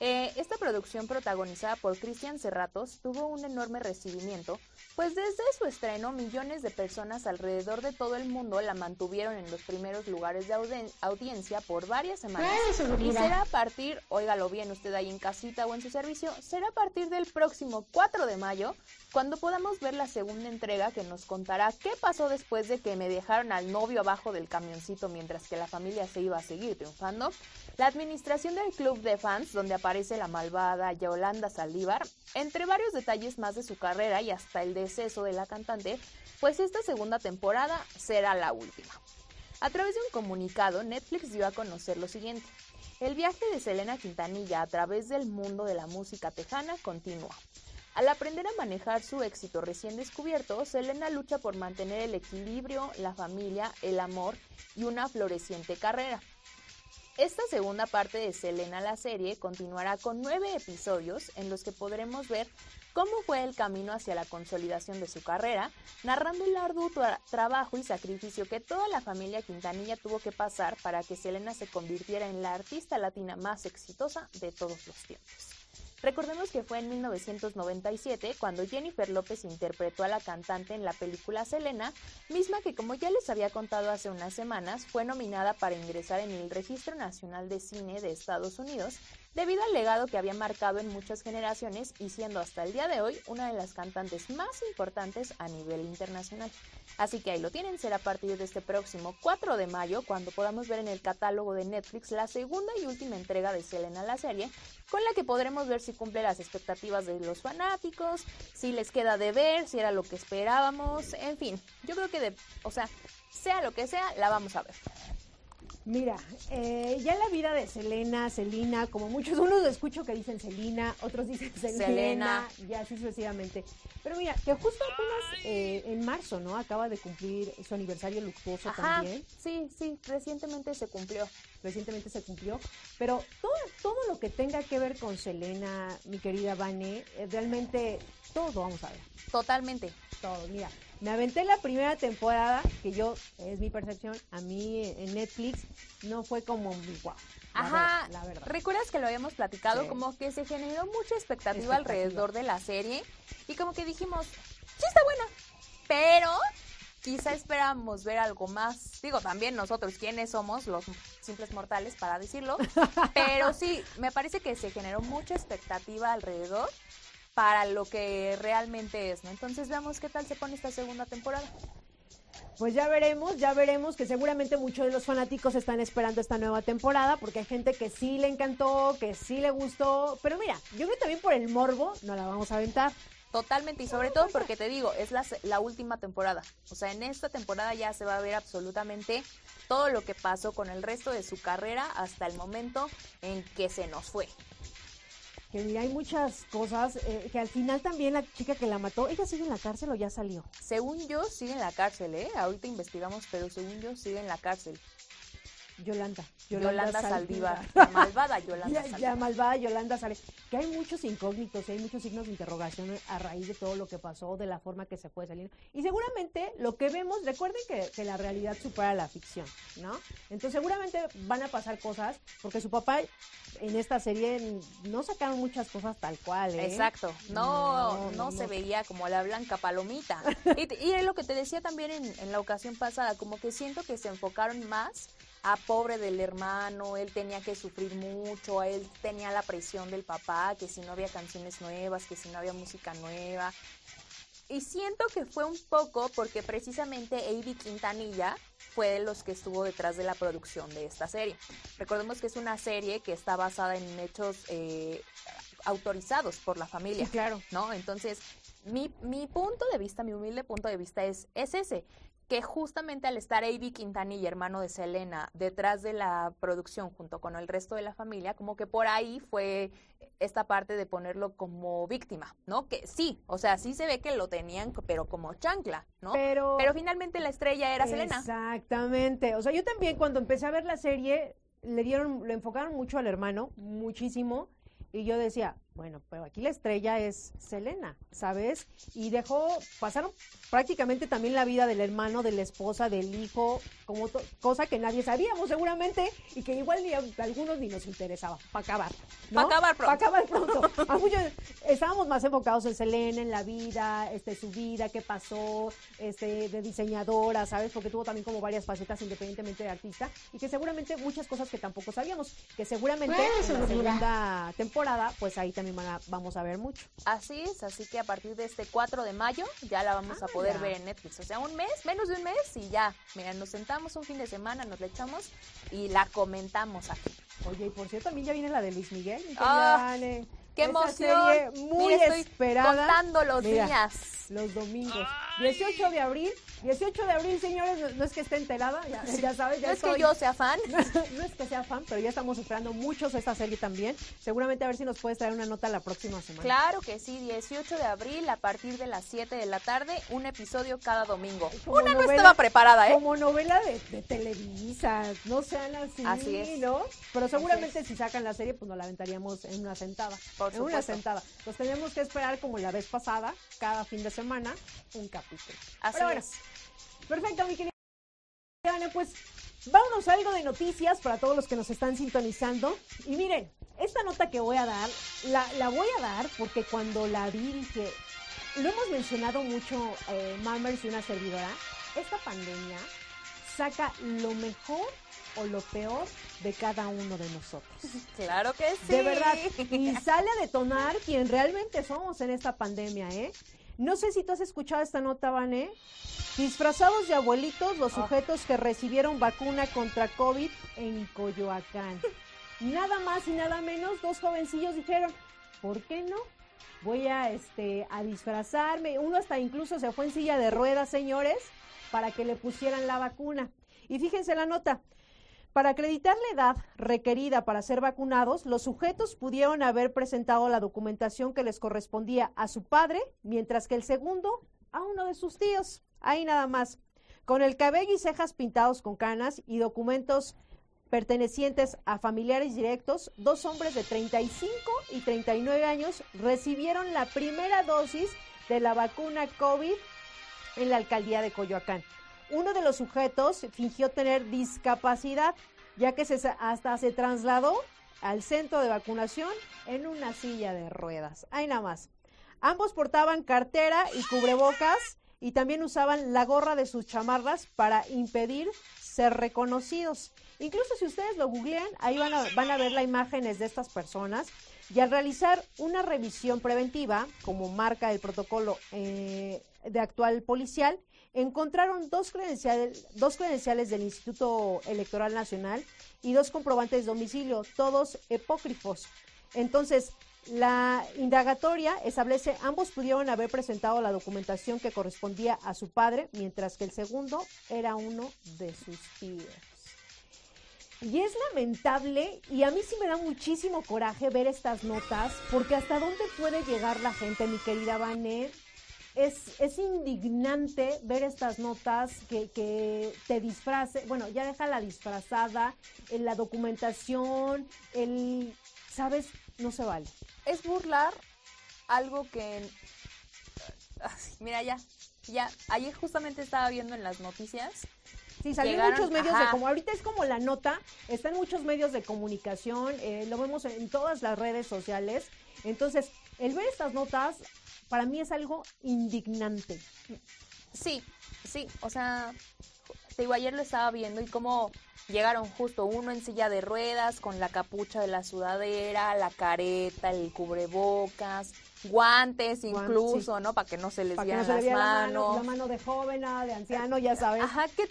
Eh, esta producción protagonizada por Cristian Serratos tuvo un enorme recibimiento, pues desde su estreno millones de personas alrededor de todo el mundo la mantuvieron en los primeros lugares de audiencia por varias semanas. y será a partir, óigalo bien usted ahí en casita o en su servicio, será a partir del próximo 4 de mayo cuando podamos ver la segunda entrega que nos contará qué pasó después de que me dejaron al novio abajo del camioncito mientras que la familia se iba a seguir triunfando, la administración del club de fans donde aparece la malvada Yolanda Saldívar, entre varios detalles más de su carrera y hasta el deceso de la cantante, pues esta segunda temporada será la última. A través de un comunicado, Netflix dio a conocer lo siguiente. El viaje de Selena Quintanilla a través del mundo de la música tejana continúa. Al aprender a manejar su éxito recién descubierto, Selena lucha por mantener el equilibrio, la familia, el amor y una floreciente carrera. Esta segunda parte de Selena la serie continuará con nueve episodios en los que podremos ver cómo fue el camino hacia la consolidación de su carrera, narrando el arduo trabajo y sacrificio que toda la familia Quintanilla tuvo que pasar para que Selena se convirtiera en la artista latina más exitosa de todos los tiempos. Recordemos que fue en 1997 cuando Jennifer López interpretó a la cantante en la película Selena, misma que como ya les había contado hace unas semanas, fue nominada para ingresar en el Registro Nacional de Cine de Estados Unidos debido al legado que había marcado en muchas generaciones y siendo hasta el día de hoy una de las cantantes más importantes a nivel internacional. Así que ahí lo tienen, será a partir de este próximo 4 de mayo cuando podamos ver en el catálogo de Netflix la segunda y última entrega de Selena la serie, con la que podremos ver si cumple las expectativas de los fanáticos, si les queda de ver, si era lo que esperábamos, en fin, yo creo que de, o sea, sea lo que sea, la vamos a ver. Mira, eh, ya la vida de Selena, Selina, como muchos, unos escucho que dicen Selina, otros dicen Selena, ya así sucesivamente. Pero mira, que justo apenas eh, en marzo, ¿no? Acaba de cumplir su aniversario luctuoso también. Sí, sí, recientemente se cumplió. Recientemente se cumplió. Pero todo, todo lo que tenga que ver con Selena, mi querida Vane, eh, realmente todo vamos a ver. Totalmente. Todo, mira. Me aventé la primera temporada, que yo, es mi percepción, a mí en Netflix no fue como guau. Ajá, la verdad. ¿Recuerdas que lo habíamos platicado? Como que se generó mucha expectativa, alrededor de la serie y como que dijimos, sí está buena, pero quizá esperamos ver algo más. Digo, también nosotros, ¿quiénes somos? Los simples mortales, para decirlo. Pero sí, me parece que se generó mucha expectativa alrededor para lo que realmente es, ¿no? Entonces veamos qué tal se pone esta segunda temporada. Pues ya veremos, ya veremos que seguramente muchos de los fanáticos están esperando esta nueva temporada porque hay gente que sí le encantó, que sí le gustó, pero mira, yo creo que también por el morbo no la vamos a aventar. Totalmente, y sobre todo porque te digo, es la, la última temporada. O sea, en esta temporada ya se va a ver absolutamente todo lo que pasó con el resto de su carrera hasta el momento en que se nos fue que hay muchas cosas, eh, que al final también la chica que la mató, ¿ella sigue en la cárcel o ya salió? Según yo, sigue en la cárcel, ¿eh? Ahorita investigamos, pero según yo, sigue en la cárcel. Yolanda. Yolanda, Saldívar. La malvada Yolanda Saldívar. La malvada Yolanda Saldívar. Que hay muchos incógnitos, hay muchos signos de interrogación a raíz de todo lo que pasó, de la forma que se fue saliendo. Y seguramente lo que vemos, recuerden que, que la realidad supera la ficción, ¿no? Entonces seguramente van a pasar cosas, porque su papá en esta serie no sacaron muchas cosas tal cual, ¿eh? Exacto. No, no, se veía como la blanca palomita. y, y, es lo que te decía también en, en la ocasión pasada, como que siento que se enfocaron más a pobre del hermano, él tenía que sufrir mucho, él tenía la presión del papá, que si no había canciones nuevas, que si no había música nueva. Y siento que fue un poco porque precisamente A.B. Quintanilla fue de los que estuvo detrás de la producción de esta serie. Recordemos que es una serie que está basada en hechos eh, autorizados por la familia. claro. ¿No? Entonces, mi, mi punto de vista, mi humilde punto de vista es, es ese que justamente al estar Avi Quintanilla, hermano de Selena, detrás de la producción junto con el resto de la familia, como que por ahí fue esta parte de ponerlo como víctima, ¿no? Que sí, o sea, sí se ve que lo tenían, pero como chancla, ¿no? Pero, pero finalmente la estrella era Selena. Exactamente. O sea, yo también cuando empecé a ver la serie, le dieron, le enfocaron mucho al hermano, muchísimo. Y yo decía, bueno, pero aquí la estrella es Selena, ¿sabes? Y dejó, pasaron prácticamente también la vida del hermano, de la esposa, del hijo, como cosa que nadie sabíamos seguramente y que igual ni a algunos ni nos interesaba, para acabar. Para acabar pronto. Para acabar pronto. A muchos estábamos más enfocados en Selena, en la vida, este, su vida, qué pasó, este, de diseñadora, ¿sabes? Porque tuvo también como varias facetas independientemente de artista y que seguramente muchas cosas que tampoco sabíamos, que seguramente en la segunda temporada, pues ahí también vamos a ver mucho. Así es, así que a partir de este 4 de mayo ya la vamos a ah, poder ver en Netflix. O sea, un mes, menos de un mes y ya. Mira, nos sentamos un fin de semana, nos le echamos y la comentamos aquí. Oye, y por cierto, también ya viene la de Luis Miguel. Ah, ¡Qué emoción! muy esperada. contando los días. Los domingos. 18 de abril. 18 de abril, señores, no, es que esté enterada, ya, ya sabes. Ya no es que yo sea fan. no es que sea fan, pero ya estamos esperando muchos esta serie también. Seguramente a ver si nos puedes traer una nota la próxima semana. Claro que sí, 18 de abril a partir de las 7 de la tarde, un episodio cada domingo. una no estaba preparada, ¿eh? Como novela de, Televisa, no sean así, así es. ¿no? Pero seguramente si sacan la serie, pues nos la aventaríamos en una sentada. Por en una sentada. Pues tenemos que esperar como la vez pasada, cada fin de semana, un capítulo. Así es. Perfecto, mi querida. Pues vámonos a algo de noticias para todos los que nos están sintonizando. Y miren, esta nota que voy a dar, la, voy a dar porque cuando la vi dije, lo hemos mencionado mucho, eh, y una servidora, esta pandemia saca lo mejor o lo peor de cada uno de nosotros. Claro que sí. De verdad. Y sale a detonar quien realmente somos en esta pandemia, ¿eh? No sé si tú has escuchado esta nota, Vané. Disfrazados de abuelitos, los ah. sujetos que recibieron vacuna contra COVID en Coyoacán. Nada más y nada menos, dos jovencillos dijeron, ¿por qué no? Voy a, este, a disfrazarme. Uno hasta incluso se fue en silla de ruedas, señores, para que le pusieran la vacuna. Y fíjense la nota. Para acreditar la edad requerida para ser vacunados, los sujetos pudieron haber presentado la documentación que les correspondía a su padre, mientras que el segundo a uno de sus tíos. Ahí nada más. Con el cabello y cejas pintados con canas y documentos pertenecientes a familiares directos, dos hombres de 35 y 39 años recibieron la primera dosis de la vacuna COVID en la alcaldía de Coyoacán. Uno de los sujetos fingió tener discapacidad, ya que hasta se trasladó al centro de vacunación en una silla de ruedas. Ahí nada más. Ambos portaban cartera y cubrebocas y también usaban la gorra de sus chamarras para impedir ser reconocidos. Incluso si ustedes lo googlean, ahí van a, van a ver las imágenes de estas personas. Y al realizar una revisión preventiva, como marca el protocolo eh, de actual policial, encontraron dos credenciales, dos credenciales del Instituto Electoral Nacional y dos comprobantes de domicilio, todos epócrifos. Entonces, la indagatoria establece ambos pudieron haber presentado la documentación que correspondía a su padre, mientras que el segundo era uno de sus tíos. Y es lamentable y a mí sí me da muchísimo coraje ver estas notas, porque hasta dónde puede llegar la gente, mi querida Vanet es, es indignante ver estas notas que, que te disfrace, bueno, ya deja la disfrazada, en la documentación, el, ¿sabes? No se vale. Es burlar algo que, mira ya, ya, ayer justamente estaba viendo en las noticias Sí, salió en muchos medios de como ahorita es como la nota, está en muchos medios de comunicación, eh, lo vemos en todas las redes sociales. Entonces, el ver estas notas para mí es algo indignante. Sí, sí, o sea, te digo, ayer lo estaba viendo y como llegaron justo uno en silla de ruedas con la capucha de la sudadera, la careta, el cubrebocas, guantes incluso, ¿no? Para que no se les que no le las viera la mano, manos. la mano de joven, de anciano, ya sabes. Ajá, ¿qué,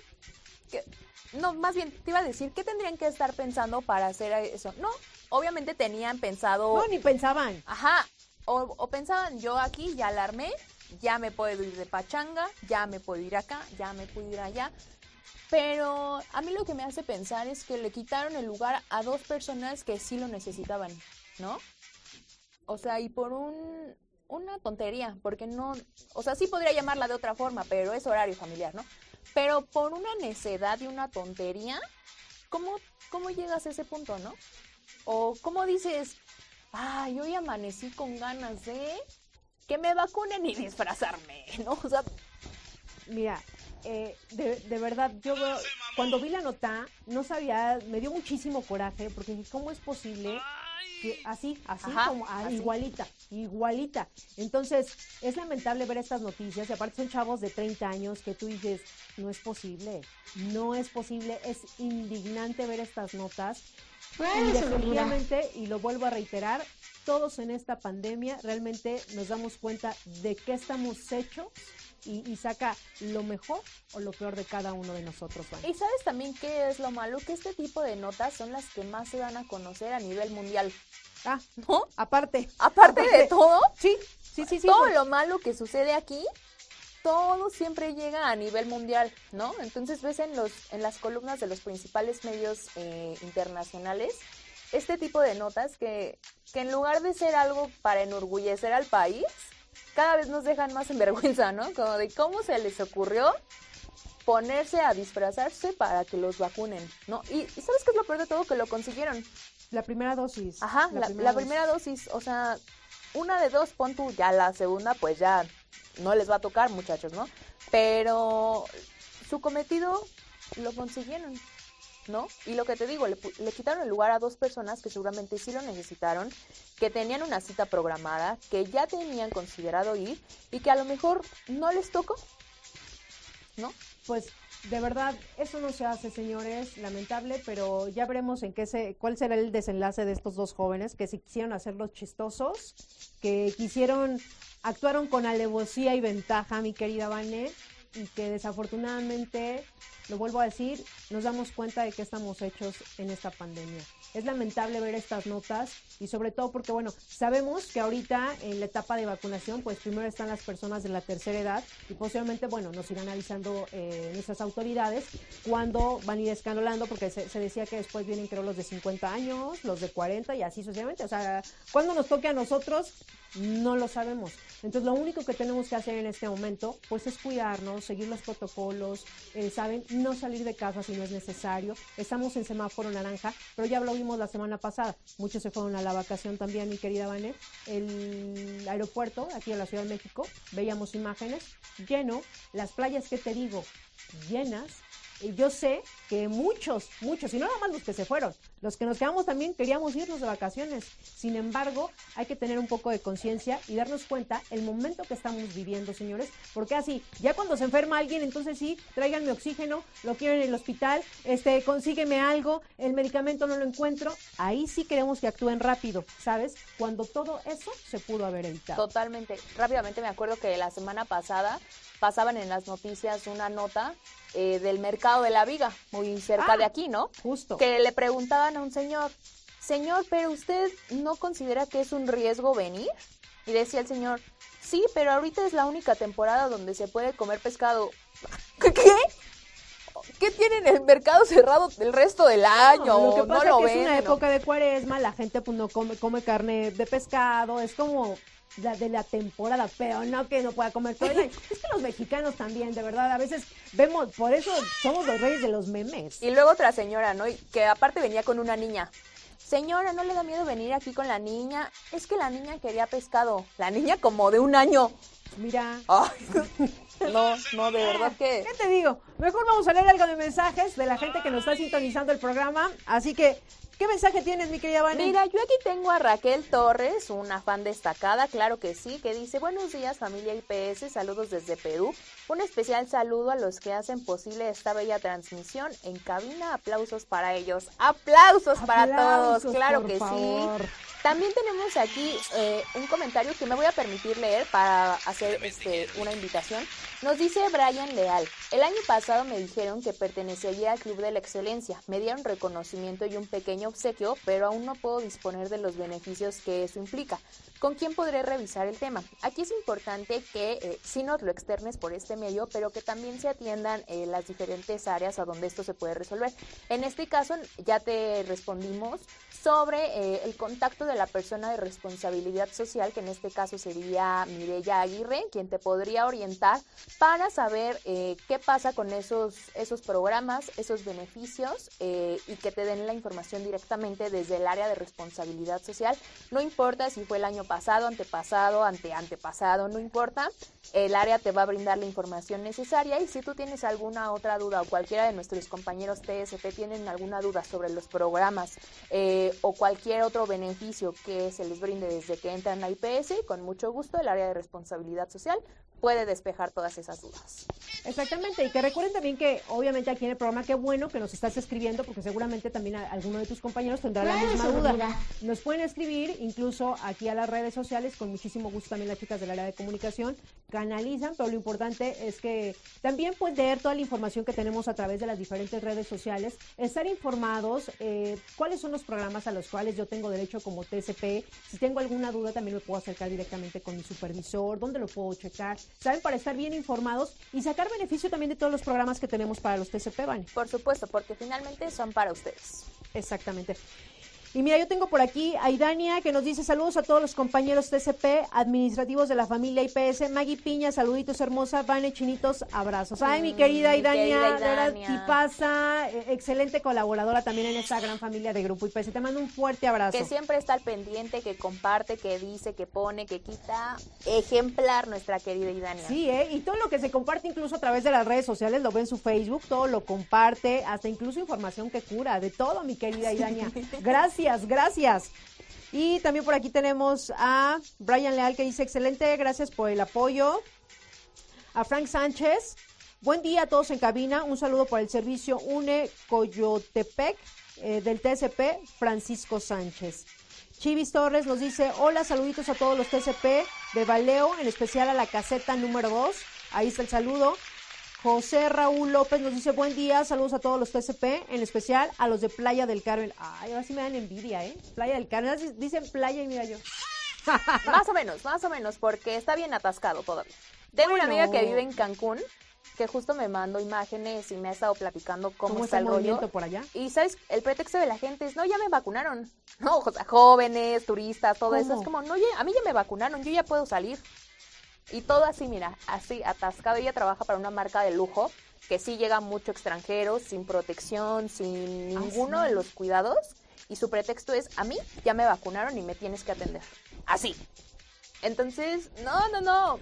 No, más bien, te iba a decir, ¿qué tendrían que estar pensando para hacer eso? No, obviamente tenían pensado... No, ni pensaban. Ajá, o, o pensaban, yo aquí ya la armé, ya me puedo ir de pachanga, ya me puedo ir acá, ya me puedo ir allá. Pero a mí lo que me hace pensar es que le quitaron el lugar a dos personas que sí lo necesitaban, ¿no? O sea, y por un, una tontería, porque no, o sea, sí podría llamarla de otra forma, pero es horario familiar, ¿no? Pero por una necedad y una tontería, ¿cómo, cómo llegas a ese punto, no? O cómo dices, ay, hoy amanecí con ganas de que me vacunen y disfrazarme, ¿no? O sea, Mira, eh, de, de verdad, yo veo- cuando vi la nota, no sabía, me dio muchísimo coraje, porque dije, ¿cómo es posible que así, así Ajá, como, ah, así. igualita, igualita? Entonces, es lamentable ver estas noticias, y aparte son chavos de 30 años que tú dices, no es posible, no es posible, es indignante ver estas notas. Y definitivamente, y lo vuelvo a reiterar, todos en esta pandemia realmente nos damos cuenta de qué estamos hechos y, y saca lo mejor o lo peor de cada uno de nosotros. Y sabes también qué es lo malo, que este tipo de notas son las que más se van a conocer a nivel mundial, Ah, ¿no? aparte. Aparte de todo, Sí, sí, sí, sí. todo pues, lo malo que sucede aquí, todo siempre llega a nivel mundial, ¿no? Entonces ves en los en las columnas de los principales medios eh, internacionales este tipo de notas que, que en lugar de ser algo para enorgullecer al país, cada vez nos dejan más en vergüenza, ¿no? Como de cómo se les ocurrió ponerse a disfrazarse para que los vacunen, ¿no? Y, y ¿sabes qué es lo peor de todo? Que lo consiguieron. La primera dosis. Ajá, la, la primera dosis, o sea, una de dos, pon tú, ya la segunda, pues ya no les va a tocar, muchachos, ¿no? Pero su cometido lo consiguieron, ¿no? Y lo que te digo, le, quitaron el lugar a dos personas que seguramente sí lo necesitaron, que tenían una cita programada, que ya tenían considerado ir y que a lo mejor no les tocó, ¿no? Pues de verdad, eso no se hace, señores, lamentable, pero ya veremos en qué se, cuál será el desenlace de estos dos jóvenes que si quisieron hacerlos chistosos, que quisieron, actuaron con alevosía y ventaja, mi querida Vane, y que desafortunadamente, lo vuelvo a decir, nos damos cuenta de que estamos hechos en esta pandemia. Es lamentable ver estas notas y sobre todo porque, bueno, sabemos que ahorita en la etapa de vacunación, pues primero están las personas de la tercera edad y posiblemente, bueno, nos irán avisando eh, nuestras autoridades cuando van a ir escalonando, porque se, se decía que después vienen, creo, los de 50 años, los de 40 y así sucesivamente. O sea, cuando nos toque a nosotros, no lo sabemos. Entonces, lo único que tenemos que hacer en este momento, pues es cuidarnos, seguir los protocolos, eh, ¿saben? No salir de casa si no es necesario. Estamos en semáforo naranja, pero ya lo vimos la semana pasada. Muchos se fueron a la vacación también, mi querida Vané. El aeropuerto, aquí en la Ciudad de México, veíamos imágenes lleno, las playas que te digo, llenas. Yo sé que muchos, muchos, y no nada más los que se fueron, los que nos quedamos también queríamos irnos de vacaciones. Sin embargo, hay que tener un poco de conciencia y darnos cuenta el momento que estamos viviendo, señores, porque así, ya cuando se enferma alguien, entonces sí, tráiganme oxígeno, lo quiero en el hospital, este, consígueme algo, el medicamento no lo encuentro. Ahí sí queremos que actúen rápido, ¿sabes? Cuando todo eso se pudo haber evitado. Totalmente. Rápidamente me acuerdo que la semana pasada pasaban en las noticias una nota eh, del mercado de la viga, muy cerca Ah. de aquí, ¿no? Justo. Que le preguntaban a un señor, señor, pero usted no considera que es un riesgo venir? Y decía el señor, sí, pero ahorita es la única temporada donde se puede comer pescado. ¿Qué? ¿Qué tienen el mercado cerrado el resto del año? No, lo que No pasa lo es que es una ¿no? época de cuaresma, la gente pues no come, come carne de pescado, es como la de la temporada, pero no que no pueda comer todo el año. Es que los mexicanos también, de verdad, a veces vemos, por eso somos los reyes de los memes. Y luego otra señora, ¿no? Y que aparte venía con una niña. Señora, ¿no le da miedo venir aquí con la niña? Es que la niña quería pescado. La niña como de un año. Mira, Ay, no, no, de verdad que... ¿qué te digo? Mejor vamos a leer algo de mensajes de la gente que nos está sintonizando el programa, así que, ¿qué mensaje tienes, mi querida Vane? Mira, yo aquí tengo a Raquel Torres, una fan destacada, claro que sí, que dice, buenos días familia IPS, saludos desde Perú. Un especial saludo a los que hacen posible esta bella transmisión en cabina. Aplausos para ellos. Aplausos, para todos, claro por que favor. sí. También tenemos aquí eh, un comentario que me voy a permitir leer para hacer este, una invitación. Nos dice Brian Leal, el año pasado me dijeron que pertenecería al Club de la Excelencia. Me dieron reconocimiento y un pequeño obsequio, pero aún no puedo disponer de los beneficios que eso implica. ¿Con quién podré revisar el tema? Aquí es importante que eh, sí nos lo externes por este medio, pero que también se atiendan eh, las diferentes áreas a donde esto se puede resolver. En este caso, ya te respondimos sobre eh, el contacto de la persona de responsabilidad social, que en este caso sería Mireya Aguirre, quien te podría orientar para saber eh, qué pasa con esos, esos programas, esos beneficios eh, y que te den la información directamente desde el área de responsabilidad social. No importa si fue el año pasado, antepasado, ante antepasado, no importa. El área te va a brindar la información necesaria y si tú tienes alguna otra duda o cualquiera de nuestros compañeros TSP tienen alguna duda sobre los programas eh, o cualquier otro beneficio que se les brinde desde que entran a IPS, con mucho gusto el área de responsabilidad social puede despejar todas esas dudas. Exactamente, y que recuerden también que obviamente aquí en el programa, qué bueno que nos estás escribiendo, porque seguramente también alguno de tus compañeros tendrá la misma duda. Nos pueden escribir incluso aquí a las redes sociales, con muchísimo gusto también las chicas del área de comunicación canalizan, pero lo importante es que también pueden leer toda la información que tenemos a través de las diferentes redes sociales, estar informados eh, cuáles son los programas a los cuales yo tengo derecho como TCP, si tengo alguna duda también me puedo acercar directamente con mi supervisor, dónde lo puedo checar, ¿saben? Para estar bien informados y sacar beneficio también de todos los programas que tenemos para los TCP, ¿vale? Por supuesto, porque finalmente son para ustedes. Exactamente. Y mira, yo tengo por aquí a Idania que nos dice saludos a todos los compañeros TCP, administrativos de la familia IPS. Maggie Piña, saluditos hermosa. Vane Chinitos, abrazos. Ay, mi querida Idania, de pasa, eh, excelente colaboradora también en esta gran familia de Grupo IPS. Te mando un fuerte abrazo. Que siempre está al pendiente, que comparte, que dice, que pone, que quita. Ejemplar nuestra querida Idania. Sí, ¿eh? Y todo lo que se comparte incluso a través de las redes sociales, lo ve en su Facebook, todo lo comparte, hasta incluso información que cura, de todo, mi querida Idania. Gracias gracias, Y también por aquí tenemos a Brian Leal que dice, excelente, gracias por el apoyo. A Frank Sánchez, buen día a todos en cabina, un saludo por el servicio UNE Coyotepec eh, del TSP, Francisco Sánchez. Chivis Torres nos dice, hola, saluditos a todos los TSP de Baleo, en especial a la caseta número 2. Ahí está el saludo. José Raúl López nos dice buen día, saludos a todos los TCP, en especial a los de Playa del Carmen. Ay, ahora sí me dan envidia, ¿eh? Playa del Carmen, dicen playa y mira yo. más o menos, más o menos, porque está bien atascado todavía. Tengo una amiga que vive en Cancún que justo me mandó imágenes y me ha estado platicando cómo, está el rollo. por allá? Y sabes, el pretexto de la gente es, no, ya me vacunaron. No, o sea, jóvenes, turistas, todo eso. Es como, no, ya, a mí ya me vacunaron, yo ya puedo salir. Y todo así, mira, así atascado. Ella trabaja para una marca de lujo que sí llega mucho extranjero, sin protección, sin ninguno de los cuidados. Y su pretexto es, a mí ya me vacunaron y me tienes que atender. Así. Entonces, no, no, no.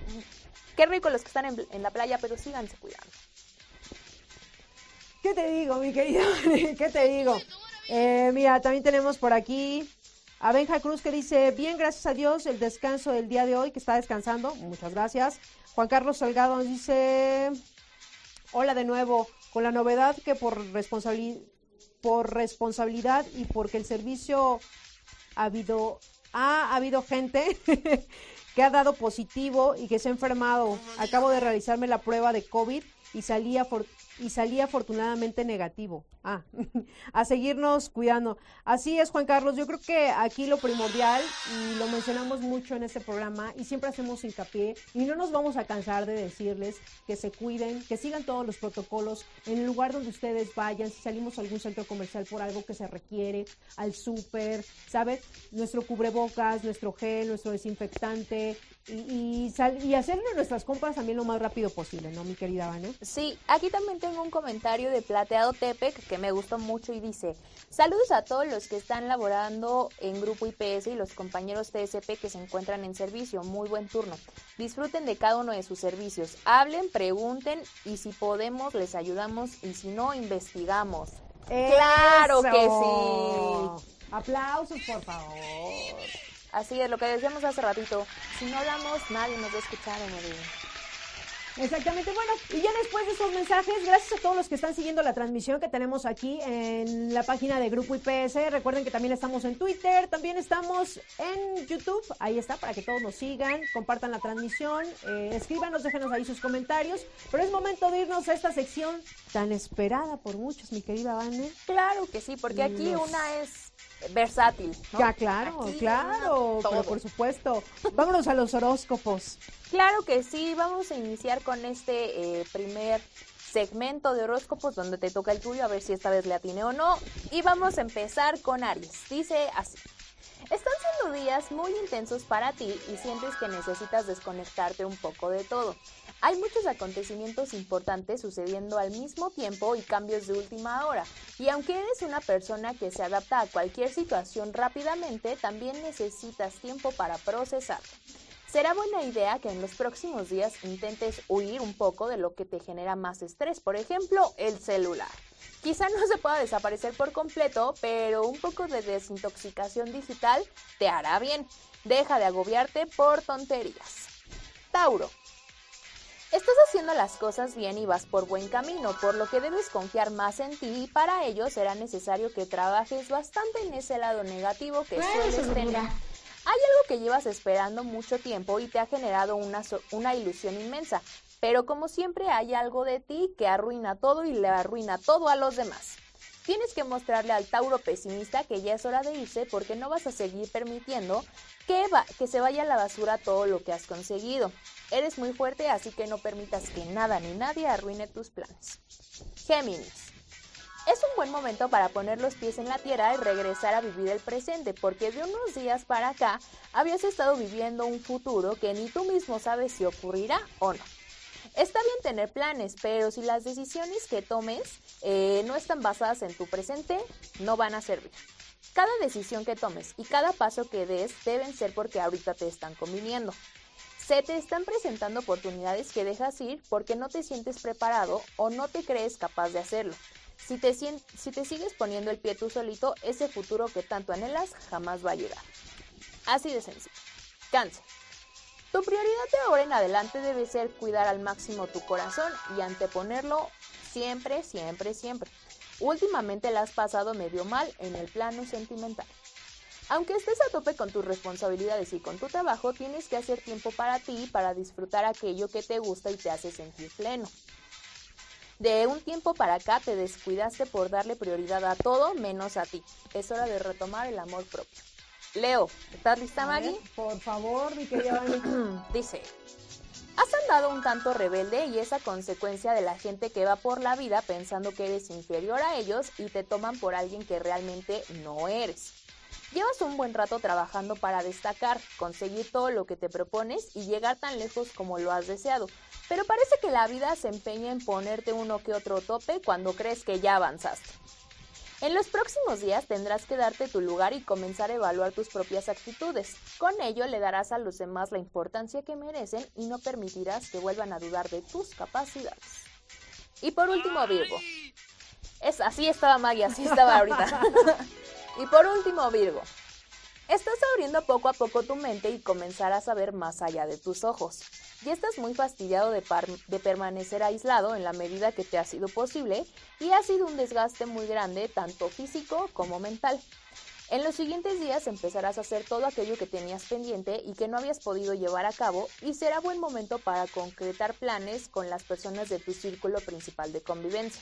Qué rico los que están en, la playa, pero síganse cuidando. ¿Qué te digo, mi querido? ¿Qué te digo? Eh, mira, también tenemos por aquí a Benja Cruz que dice, bien, gracias a Dios, el descanso del día de hoy, que está descansando. Muchas gracias. Juan Carlos Salgado nos dice, hola de nuevo, con la novedad que por, por responsabilidad y porque el servicio ha habido, ha habido gente que ha dado positivo y que se ha enfermado. Acabo de realizarme la prueba de COVID y salía y salí afortunadamente negativo. Ah, a seguirnos cuidando. Así es, Juan Carlos. Yo creo que aquí lo primordial, y lo mencionamos mucho en este programa, y siempre hacemos hincapié, y no nos vamos a cansar de decirles que se cuiden, que sigan todos los protocolos en el lugar donde ustedes vayan, si salimos a algún centro comercial por algo que se requiere, al súper, ¿sabes? Nuestro cubrebocas, nuestro gel, nuestro desinfectante, y, y, hacerle nuestras compras también lo más rápido posible, ¿no, mi querida Vane? Sí, aquí también tengo un comentario de Plateado Tepec que me gustó mucho y dice, saludos a todos los que están laborando en Grupo IPS y los compañeros TSP que se encuentran en servicio, muy buen turno. Disfruten de cada uno de sus servicios, hablen, pregunten y si podemos les ayudamos y si no, investigamos. Claro que sí. Aplausos, por favor. Así es, lo que decíamos hace ratito. Si no hablamos, nadie nos va a escuchar en el Exactamente, bueno, y ya después de esos mensajes, gracias a todos los que están siguiendo la transmisión que tenemos aquí en la página de Grupo IPS. Recuerden que también estamos en Twitter, también estamos en YouTube, ahí está, para que todos nos sigan, compartan la transmisión, eh, escríbanos, déjenos ahí sus comentarios. Pero es momento de irnos a esta sección tan esperada por muchos, mi querida Vane. Claro que sí, porque aquí una es versátil. Ya, claro, claro, pero por supuesto. Vámonos a los horóscopos. Claro que sí, vamos a iniciar con este eh, primer segmento de horóscopos donde te toca el tuyo, a ver si esta vez le atine o no. Y vamos a empezar con Aries. Dice así. Están siendo días muy intensos para ti y sientes que necesitas desconectarte un poco de todo. Hay muchos acontecimientos importantes sucediendo al mismo tiempo y cambios de última hora. Y aunque eres una persona que se adapta a cualquier situación rápidamente, también necesitas tiempo para procesar. Será buena idea que en los próximos días intentes huir un poco de lo que te genera más estrés, por ejemplo, el celular. Quizá no se pueda desaparecer por completo, pero un poco de desintoxicación digital te hará bien. Deja de agobiarte por tonterías. Tauro, Estás haciendo las cosas bien y vas por buen camino, por lo que debes confiar más en ti y para ello será necesario que trabajes bastante en ese lado negativo que sueles tener. Hay algo que llevas esperando mucho tiempo y te ha generado una, una ilusión inmensa, pero como siempre hay algo de ti que arruina todo y le arruina todo a los demás. Tienes que mostrarle al Tauro pesimista que ya es hora de irse porque no vas a seguir permitiendo que, va, que se vaya a la basura todo lo que has conseguido. Eres muy fuerte, así que no permitas que nada ni nadie arruine tus planes. Géminis. Es un buen momento para poner los pies en la tierra y regresar a vivir el presente, porque de unos días para acá habías estado viviendo un futuro que ni tú mismo sabes si ocurrirá o no. Está bien tener planes, pero si las decisiones que tomes eh, no están basadas en tu presente, no van a servir. Cada decisión que tomes y cada paso que des deben ser porque ahorita te están conviniendo. Se te están presentando oportunidades que dejas ir porque no te sientes preparado o no te crees capaz de hacerlo. Si te, si te sigues poniendo el pie tú solito, ese futuro que tanto anhelas jamás va a llegar. Así de sencillo. Cáncer. Tu prioridad de ahora en adelante debe ser cuidar al máximo tu corazón y anteponerlo siempre, siempre, siempre. Últimamente la has pasado medio mal en el plano sentimental. Aunque estés a tope con tus responsabilidades y con tu trabajo, tienes que hacer tiempo para ti, para disfrutar aquello que te gusta y te hace sentir pleno. De un tiempo para acá te descuidaste por darle prioridad a todo menos a ti. Es hora de retomar el amor propio. Leo, ¿estás lista, Maggie? por favor, mi querida Dice, has andado un tanto rebelde y es a consecuencia de la gente que va por la vida pensando que eres inferior a ellos y te toman por alguien que realmente no eres. Llevas un buen rato trabajando para destacar, conseguir todo lo que te propones y llegar tan lejos como lo has deseado, pero parece que la vida se empeña en ponerte uno que otro tope cuando crees que ya avanzaste. En los próximos días tendrás que darte tu lugar y comenzar a evaluar tus propias actitudes. Con ello le darás a los demás la importancia que merecen y no permitirás que vuelvan a dudar de tus capacidades. Y por último, Virgo. Es así estaba Maggie, así estaba ahorita. y por último, Virgo. Estás abriendo poco a poco tu mente y comenzarás a ver más allá de tus ojos. Ya estás muy fastidiado de, permanecer aislado en la medida que te ha sido posible y ha sido un desgaste muy grande tanto físico como mental. En los siguientes días empezarás a hacer todo aquello que tenías pendiente y que no habías podido llevar a cabo y será buen momento para concretar planes con las personas de tu círculo principal de convivencia.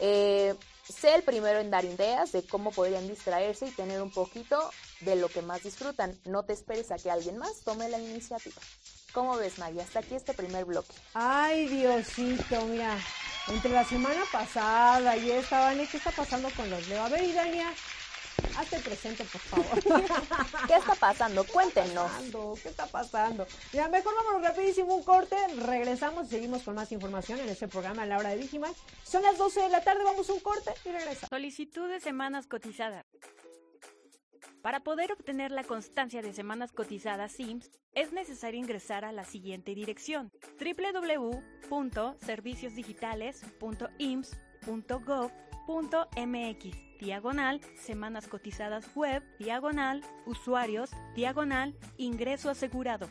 Eh, sé el primero en dar ideas de cómo podrían distraerse y tener un poquito de lo que más disfrutan. No te esperes a que alguien más tome la iniciativa. ¿Cómo ves, María? Hasta aquí este primer bloque. Ay, Diosito, mira. Entre la semana pasada y esta, ¿qué está pasando con los Leo? A ver, Idania, hazte presente, por favor. ¿Qué está pasando? Cuéntenos. ¿Qué está pasando? Mira, mejor vámonos rapidísimo un corte. Regresamos y seguimos con más información en este programa a la hora de Digiman. Son las 12 de la tarde, vamos a un corte y regresamos. Solicitud de semanas cotizadas. Para poder obtener la constancia de semanas cotizadas SIMS, es necesario ingresar a la siguiente dirección: www.serviciosdigitales.ims.gov.mx, diagonal, semanas cotizadas web, diagonal, usuarios, diagonal, ingreso asegurado.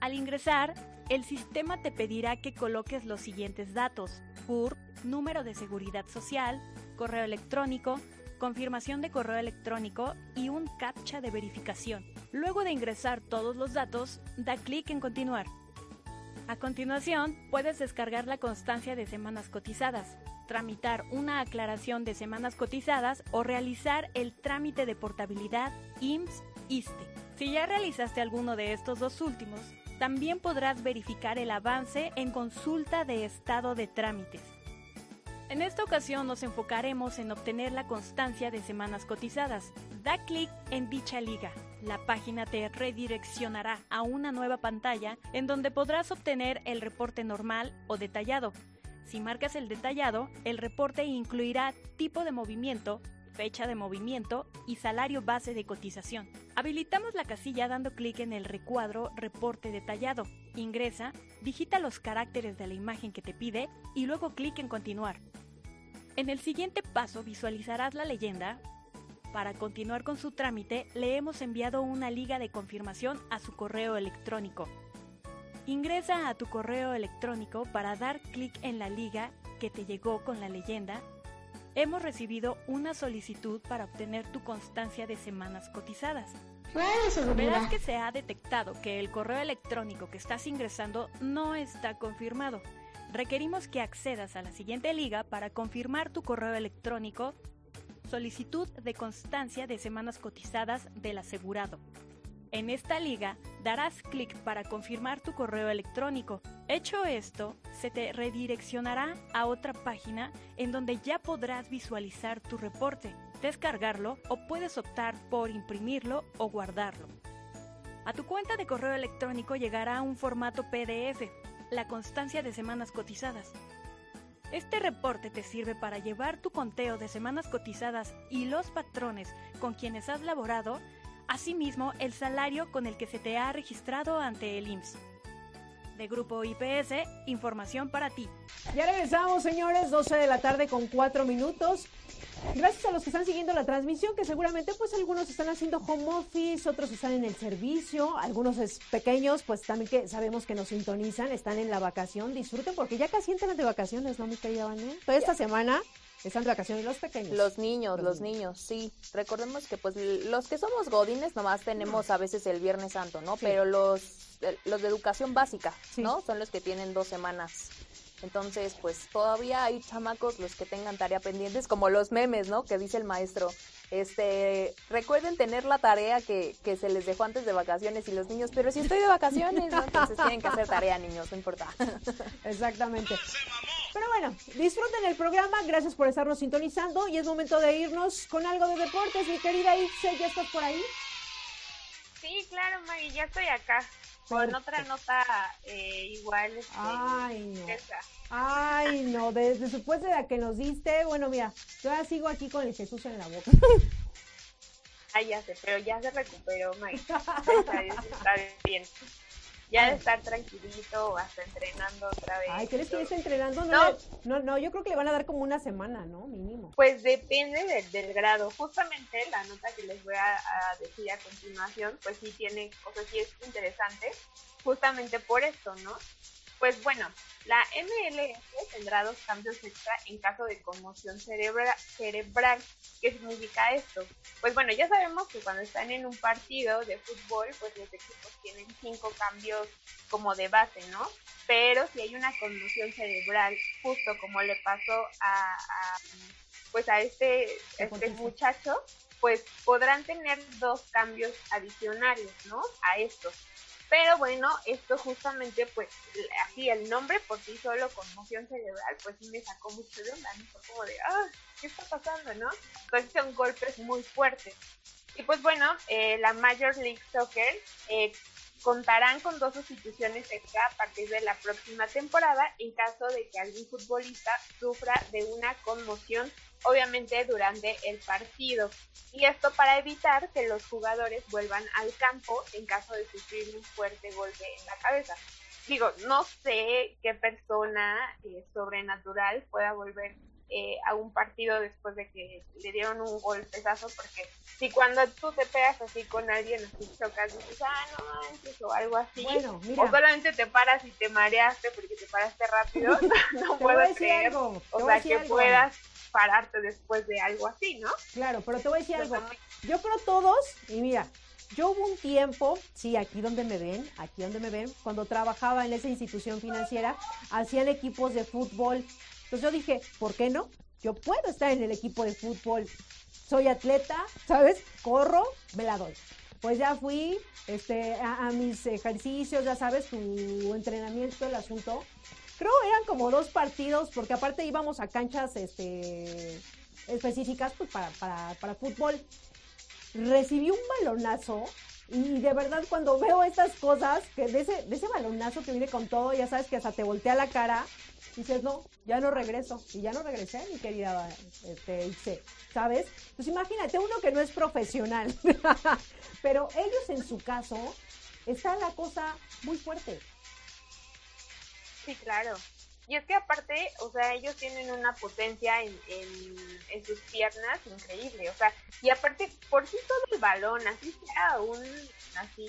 Al ingresar, el sistema te pedirá que coloques los siguientes datos: CURP, número de seguridad social, correo electrónico, confirmación de correo electrónico y un captcha de verificación. Luego de ingresar todos los datos, da clic en continuar. A continuación, puedes descargar la constancia de semanas cotizadas, tramitar una aclaración de semanas cotizadas o realizar el trámite de portabilidad IMSS-ISTE. Si ya realizaste alguno de estos dos últimos, también podrás verificar el avance en consulta de estado de trámites. En esta ocasión nos enfocaremos en obtener la constancia de semanas cotizadas. Da clic en dicha liga. La página te redireccionará a una nueva pantalla en donde podrás obtener el reporte normal o detallado. Si marcas el detallado, el reporte incluirá tipo de movimiento, fecha de movimiento y salario base de cotización. Habilitamos la casilla dando clic en el recuadro Reporte detallado. Ingresa, digita los caracteres de la imagen que te pide y luego clic en Continuar. En el siguiente paso visualizarás la leyenda. Para continuar con su trámite, le hemos enviado una liga de confirmación a su correo electrónico. Ingresa a tu correo electrónico para dar clic en la liga que te llegó con la leyenda. Hemos recibido una solicitud para obtener tu constancia de semanas cotizadas. Verás que se ha detectado que el correo electrónico que estás ingresando no está confirmado requerimos que accedas a la siguiente liga para confirmar tu correo electrónico solicitud de constancia de semanas cotizadas del asegurado. En esta liga darás clic para confirmar tu correo electrónico. Hecho esto, se te redireccionará a otra página en donde ya podrás visualizar tu reporte, descargarlo o puedes optar por imprimirlo o guardarlo. A tu cuenta de correo electrónico llegará un formato PDF la constancia de semanas cotizadas. Este reporte te sirve para llevar tu conteo de semanas cotizadas y los patrones con quienes has laborado, asimismo el salario con el que se te ha registrado ante el IMSS. De Grupo IPS, información para ti. Ya regresamos, señores, 12 de la tarde con 4 minutos. Gracias a los que están siguiendo la transmisión, que seguramente pues algunos están haciendo home office, otros están en el servicio, algunos es pequeños, pues también que sabemos que nos sintonizan, están en la vacación, disfruten porque ya casi entran de vacaciones, ¿no, mi querida Vané? Toda esta semana están de vacaciones los pequeños. Los niños, los, niños, sí. Recordemos que pues los que somos godines nomás tenemos a veces el Viernes Santo, ¿no? Pero los, los de educación básica, ¿no? Son los que tienen dos semanas entonces, pues todavía hay chamacos los que tengan tarea pendientes, como los memes, ¿no? Que dice el maestro. Este, recuerden tener la tarea que, que se les dejó antes de vacaciones y los niños, pero si estoy de vacaciones, ¿no? entonces tienen que hacer tarea, niños, no importa. Exactamente. Pero bueno, disfruten el programa, gracias por estarnos sintonizando y es momento de irnos con algo de deportes, mi querida Itze, ¿ya estás por ahí? Sí, claro, Mari, ya estoy acá. Con otra nota eh, igual. Este, Ay, no. Ay, no, desde después de la que nos diste, bueno, mira, yo ahora sigo aquí con el Jesús en la boca. Ay, ya sé, pero ya se recuperó, Mike. está bien ya de estar tranquilito hasta entrenando otra vez. Ay, ¿crees que está entrenando? No, no, no, yo creo que le van a dar como una semana, ¿no? Mínimo. Pues depende del grado. Justamente la nota que les voy a, a, decir a continuación, pues sí tiene, o sea, sí es interesante, justamente por esto, ¿no? Pues bueno, la MLS tendrá dos cambios extra en caso de conmoción cerebra cerebral. ¿Qué significa esto? Pues bueno, ya sabemos que cuando están en un partido de fútbol, pues los equipos tienen cinco cambios como de base, ¿no? Pero si hay una conmoción cerebral, justo como le pasó a, pues a este, este muchacho, pues podrán tener dos cambios adicionales, ¿no? A estos. Pero bueno, esto justamente, pues, así el nombre por sí solo, conmoción cerebral, pues sí me sacó mucho de onda, ¿no? Fue como de, ah, ¿qué está pasando, no? Entonces son golpes muy fuertes. Y pues bueno, eh, la Major League Soccer eh, contarán con dos sustituciones extra a partir de la próxima temporada en caso de que algún futbolista sufra de una conmoción obviamente durante el partido. Y esto para evitar que los jugadores vuelvan al campo en caso de sufrir un fuerte golpe en la cabeza. Digo, no sé qué persona eh, sobrenatural pueda volver eh, a un partido después de que le dieron un golpezazo, porque si cuando tú te pegas así con alguien, así chocas, dices, ah, no manches, o algo así, o solamente te paras y te mareaste porque te paraste rápido, no, puedo creer, o sea, que puedas pararte después de algo así, ¿no? Claro, pero te voy a decir algo, yo creo todos, y mira, yo hubo un tiempo, sí, aquí donde me ven, aquí donde me ven, cuando trabajaba en esa institución financiera, hacían equipos de fútbol. Entonces yo dije, ¿por qué no? Yo puedo estar en el equipo de fútbol. Soy atleta, ¿sabes? Corro, me la doy. Pues ya fui este, a, mis ejercicios, ya sabes, tu entrenamiento, el asunto. Creo eran como dos partidos, porque aparte íbamos a canchas este, específicas pues, para, para, fútbol recibí un balonazo y de verdad cuando veo estas cosas, que de ese, de ese balonazo que viene con todo, ya sabes que hasta te voltea la cara, dices, no, ya no regreso. Y ya no regresé, mi querida este, ¿sabes? Pues imagínate, uno que no es profesional, pero ellos en su caso, está la cosa muy fuerte. Sí, claro. Y es que aparte, o sea, ellos tienen una potencia en, en, sus piernas increíble, o sea, y aparte, por sí todo el balón, así sea un, así,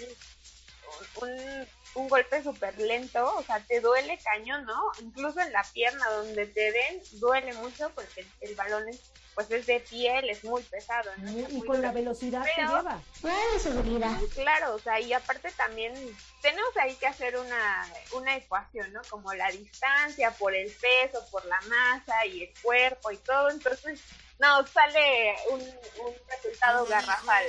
un, un golpe súper lento, o sea, te duele cañón, ¿no? Incluso en la pierna donde te den, duele mucho porque el balón es pues es de piel, es muy pesado. ¿no? Y, con la velocidad que lleva. Claro, seguridad. Claro, o sea, y aparte también tenemos ahí que hacer una, una ecuación, ¿no? Como la distancia por el peso, por la masa y el cuerpo y todo, entonces no, sale un, un resultado garrafal.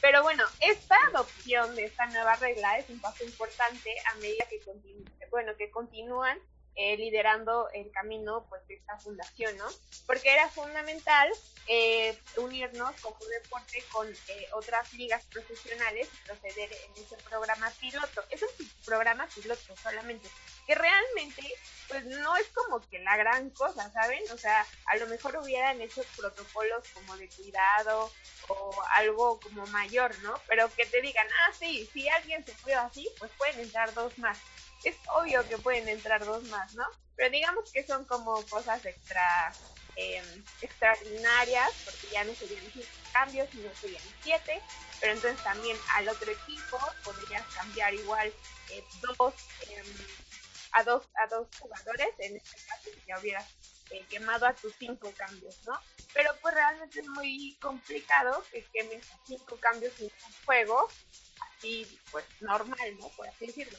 Pero bueno, esta adopción de esta nueva regla es un paso importante a medida que, bueno, que continúan eh, liderando el camino pues de esta fundación, ¿no? Porque era fundamental eh, unirnos como deporte con eh, otras ligas profesionales y proceder en ese programa piloto. Es un programa piloto solamente, que realmente pues no es como que la gran cosa, ¿saben? O sea, a lo mejor hubieran hecho protocolos como de cuidado o algo como mayor, ¿no? Pero que te digan, ah, sí, si alguien se fue así, pues pueden entrar dos más es obvio que pueden entrar dos más, ¿no? Pero digamos que son como cosas extra em, extraordinarias, porque ya no serían cinco cambios, sino serían siete, pero entonces también al otro equipo podrías cambiar igual eh, dos em, a dos a dos jugadores, en este caso ya hubieras eh, quemado a tus cinco cambios, ¿no? Pero pues realmente es muy complicado que quemes cinco cambios en un juego, así pues normal, ¿no? Por así decirlo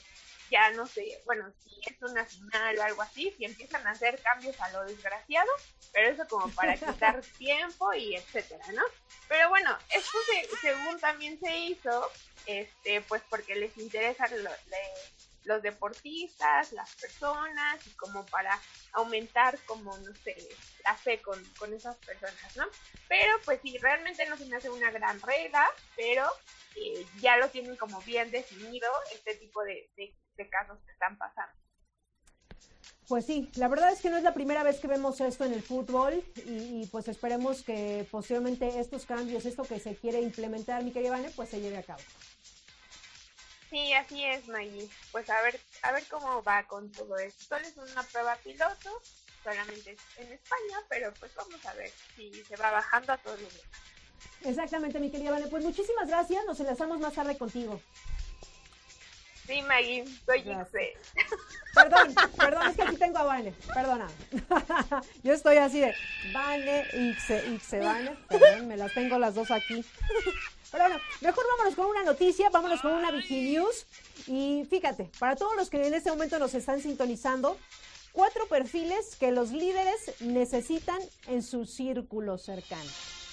ya no sé, bueno, si es una final o algo así, si empiezan a hacer cambios a lo desgraciado, pero eso como para quitar tiempo y etcétera, ¿no? Pero bueno, esto según también se hizo, este, pues porque les interesan los deportistas, las personas, y como para aumentar como, no sé, la fe con, con esas personas, ¿no? Pero pues sí, realmente no se me hace una gran regla, pero eh, ya lo tienen como bien definido este tipo de, de casos que están pasando. Pues sí, la verdad es que no es la primera vez que vemos esto en el fútbol y, pues esperemos que posiblemente estos cambios, esto que se quiere implementar, mi querida pues se lleve a cabo. Sí, así es, Maggie. Pues a ver, a ver cómo va con todo esto. Solo es una prueba piloto, solamente en España, pero pues vamos a ver si se va bajando a todos los demás. Exactamente, mi querida Vane. Pues muchísimas gracias. Nos enlazamos más tarde contigo. Sí, Maggie, soy Ixe. Perdón, perdón, es que aquí tengo a Vane, perdona. Yo estoy así de Vane, Ixe, Ixe, Vane. Perdón, me las tengo las dos aquí. Pero bueno, mejor vámonos con una noticia, vámonos con una Wikinews. Y fíjate, para todos los que en este momento nos están sintonizando, cuatro perfiles que los líderes necesitan en su círculo cercano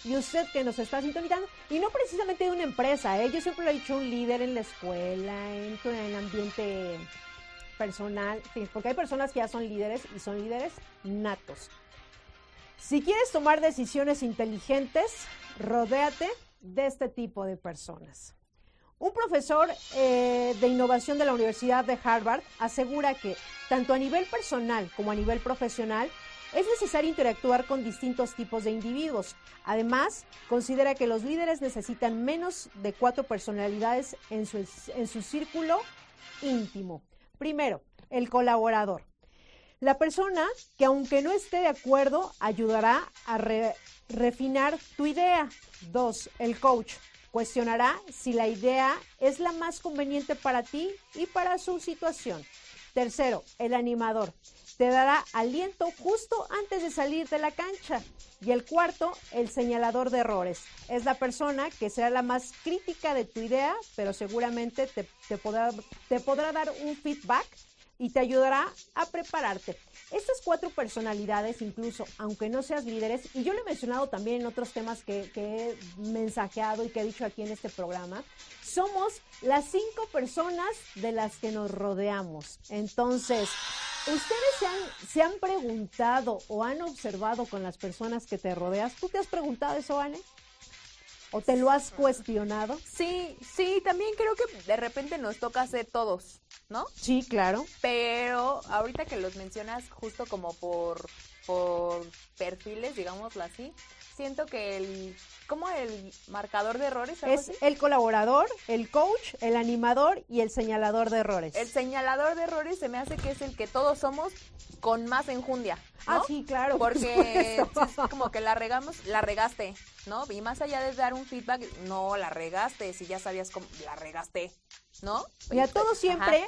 y usted que nos está sintonizando, y no precisamente de una empresa, ¿eh? yo siempre lo he dicho, un líder en la escuela, en, el ambiente personal, porque hay personas que ya son líderes y son líderes natos. Si quieres tomar decisiones inteligentes, rodéate de este tipo de personas. Un profesor eh, de innovación de la Universidad de Harvard asegura que tanto a nivel personal como a nivel profesional es necesario interactuar con distintos tipos de individuos. Además, considera que los líderes necesitan menos de cuatro personalidades en su, en su círculo íntimo. Primero, el colaborador. La persona que aunque no esté de acuerdo ayudará a refinar tu idea. Dos, el coach cuestionará si la idea es la más conveniente para ti y para su situación. Tercero, el animador te dará aliento justo antes de salir de la cancha. Y el cuarto, el señalador de errores. Es la persona que será la más crítica de tu idea, pero seguramente te, podrá, dar un feedback y te ayudará a prepararte. Estas cuatro personalidades, incluso aunque no seas líderes, y yo lo he mencionado también en otros temas que, he mensajeado y que he dicho aquí en este programa, somos las cinco personas de las que nos rodeamos. Entonces, ¿Ustedes se han, se han preguntado o han observado con las personas que te rodeas? ¿Tú te has preguntado eso, Anne? ¿O te lo has cuestionado? Sí, sí, también creo que de repente nos toca hacer todos, ¿no? Sí, claro. Pero ahorita que los mencionas justo como por, por perfiles, digámoslo así, siento que el como el marcador de errores es el colaborador, el coach, el animador y el señalador de errores. El señalador de errores se me hace que es el que todos somos con más enjundia. Ah, sí, claro. Porque es como que la regamos, la regaste, ¿no? Y más allá de dar un feedback, no la regaste, si ya sabías cómo la regaste, ¿no? Y a todos siempre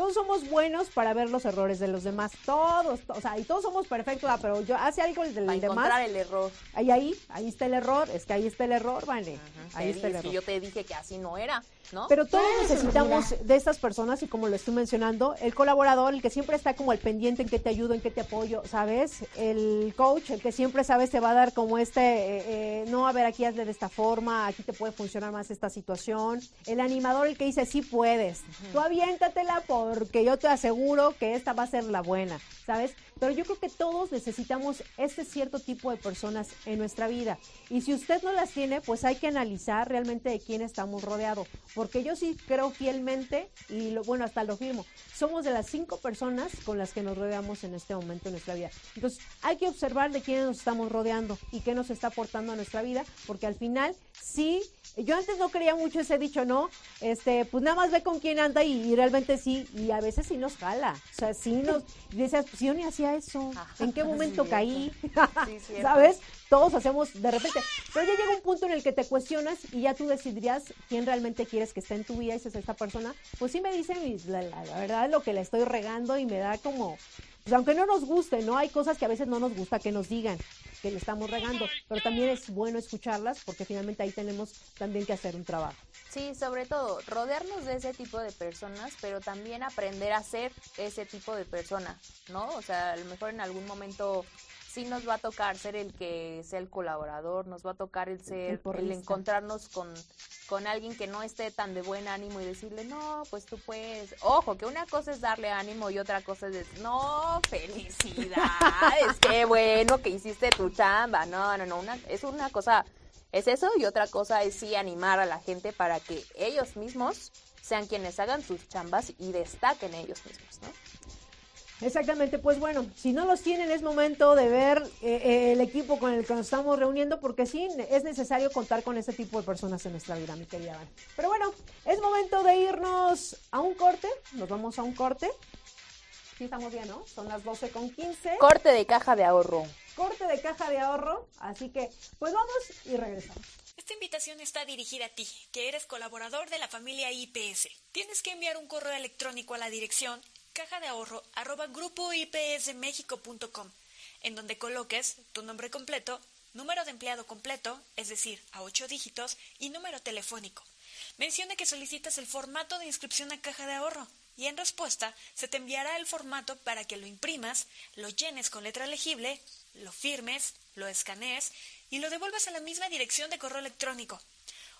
todos somos buenos para ver los errores de los demás. Todos, o sea, y todos somos perfectos, ah, pero yo hace algo del para demás. encontrar el error. Ahí, ahí, ahí está el error. Es que ahí está el error, vale. Ahí está el error. yo te dije que así no era, ¿no? Pero todos necesitamos de estas personas y como lo estoy mencionando, el colaborador, el que siempre está como el pendiente en qué te ayudo, en qué te apoyo, ¿sabes? El coach, el que siempre sabes te va a dar como este, eh, eh, no, a ver, aquí hazle de esta forma, aquí te puede funcionar más esta situación. El animador, el que dice, sí puedes. Tú aviéntatela porque yo te aseguro que esta va a ser la buena, ¿sabes? Pero yo creo que todos necesitamos este cierto tipo de personas en nuestra vida. Y si usted no las tiene, pues hay que analizar realmente de quién estamos rodeados. Porque yo sí creo fielmente, y lo, bueno, hasta lo firmo, somos de las cinco personas con las que nos rodeamos en este momento en nuestra vida. Entonces, hay que observar de quiénes nos estamos rodeando y qué nos está aportando a nuestra vida, porque al final sí yo antes no creía mucho ese dicho, ¿no? Este, pues nada más ve con quién anda y, realmente sí, y a veces sí nos jala. O sea, sí nos, y decías, pues yo ni hacía eso. ¿En qué momento caí? ¿Sabes? Todos hacemos de repente. Pero ya llega un punto en el que te cuestionas y ya tú decidirías quién realmente quieres que esté en tu vida y si es esta persona. Pues sí me dicen, la, la, la verdad, lo que le estoy regando y me da como, pues aunque no nos guste, ¿no? Hay cosas que a veces no nos gusta que nos digan que le estamos regando, pero también es bueno escucharlas porque finalmente ahí tenemos también que hacer un trabajo. Sí, sobre todo, rodearnos de ese tipo de personas, pero también aprender a ser ese tipo de persona, ¿no? O sea, a lo mejor en algún momento sí nos va a tocar ser el que sea el colaborador, nos va a tocar el ser, el, encontrarnos con, con alguien que no esté tan de buen ánimo y decirle, no, pues tú puedes. Ojo, que una cosa es darle ánimo y otra cosa es decir, no, felicidades, qué bueno que hiciste tu chamba. No, no, no, una, es una cosa, es eso y otra cosa es sí animar a la gente para que ellos mismos sean quienes hagan sus chambas y destaquen ellos mismos, ¿no? Exactamente, pues bueno, si no los tienen es momento de ver eh, eh, el equipo con el que nos estamos reuniendo porque sí, es necesario contar con este tipo de personas en nuestra vida, mi querida Van. Pero bueno, es momento de irnos a un corte, nos vamos a un corte. Sí, estamos bien, ¿no? Son las 12 con 15. Corte de caja de ahorro. Corte de caja de ahorro, así que pues vamos y regresamos. Esta invitación está dirigida a ti, que eres colaborador de la familia IPS. Tienes que enviar un correo electrónico a la dirección caja de ahorro arroba grupoipsmexico.com, en donde coloques tu nombre completo, número de empleado completo, es decir, a ocho dígitos, y número telefónico. Menciona que solicitas el formato de inscripción a caja de ahorro y en respuesta se te enviará el formato para que lo imprimas, lo llenes con letra legible, lo firmes, lo escanees y lo devuelvas a la misma dirección de correo electrónico.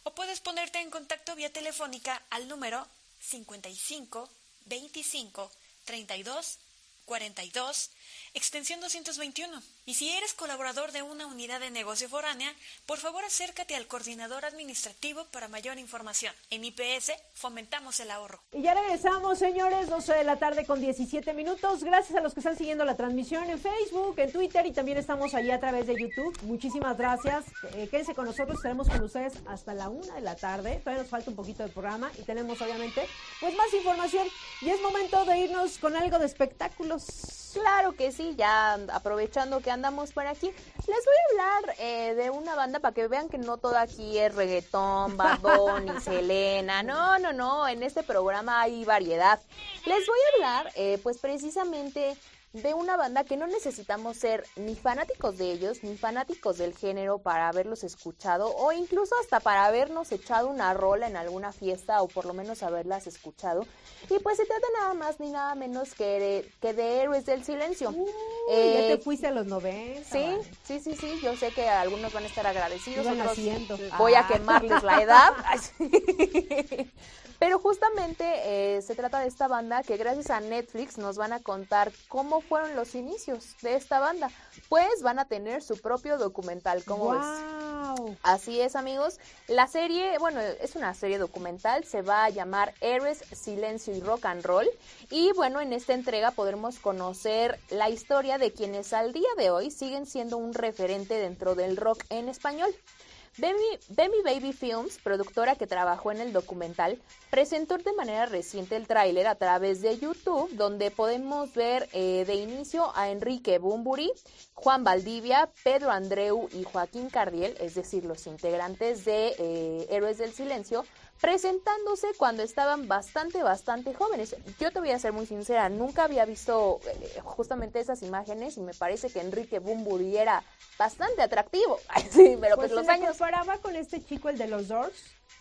O puedes ponerte en contacto vía telefónica al número 55 25 32 42 extensión 221 Y si eres colaborador de una unidad de negocio foránea, por favor acércate al coordinador administrativo para mayor información. En IPS fomentamos el ahorro. Y ya regresamos, señores, 12 de la tarde con 17 minutos. Gracias a los que están siguiendo la transmisión en Facebook, en Twitter y también estamos allí a través de YouTube. Muchísimas gracias. Eh, quédense con nosotros, estaremos con ustedes hasta la una de la tarde. Todavía nos falta un poquito de programa y tenemos obviamente pues más información. Y es momento de irnos con algo de espectáculos. Claro que sí, ya aprovechando que andamos por aquí, les voy a hablar eh, de una banda para que vean que no todo aquí es reggaetón, Bad Bunny, Selena, no, no, no, en este programa hay variedad. Les voy a hablar, eh, pues precisamente de una banda que no necesitamos ser ni fanáticos de ellos, ni fanáticos del género para haberlos escuchado, o incluso hasta para habernos echado una rola en alguna fiesta, o por lo menos haberlas escuchado. Y pues se trata nada más ni nada menos que de, que de Héroes del Silencio. Eh, ya te fuiste a los 90. Sí, sí, sí, sí. Yo sé que algunos van a estar agradecidos. otros voy a Ah. quemarles la edad. Pero justamente eh, se trata de esta banda que gracias a Netflix nos van a contar cómo fueron los inicios de esta banda. Pues van a tener su propio documental, ¿cómo ves? Wow. Así es, amigos. La serie, bueno, es una serie documental, se va a llamar Héroes, Silencio y Rock and Roll. Y bueno, en esta entrega podremos conocer la historia de quienes al día de hoy siguen siendo un referente dentro del rock en español. Demi Baby Films, productora que trabajó en el documental, presentó de manera reciente el tráiler a través de YouTube, donde podemos ver eh, de inicio a Enrique Bumburi, Juan Valdivia, Pedro Andreu y Joaquín Cardiel, es decir, los integrantes de eh, Héroes del Silencio, presentándose cuando estaban bastante, bastante jóvenes. Yo te voy a ser muy sincera, nunca había visto eh, justamente esas imágenes y me parece que Enrique Bumburi era bastante atractivo. Ay, sí, pero pues, Pues los años... comparaba con este chico, el de los Doors.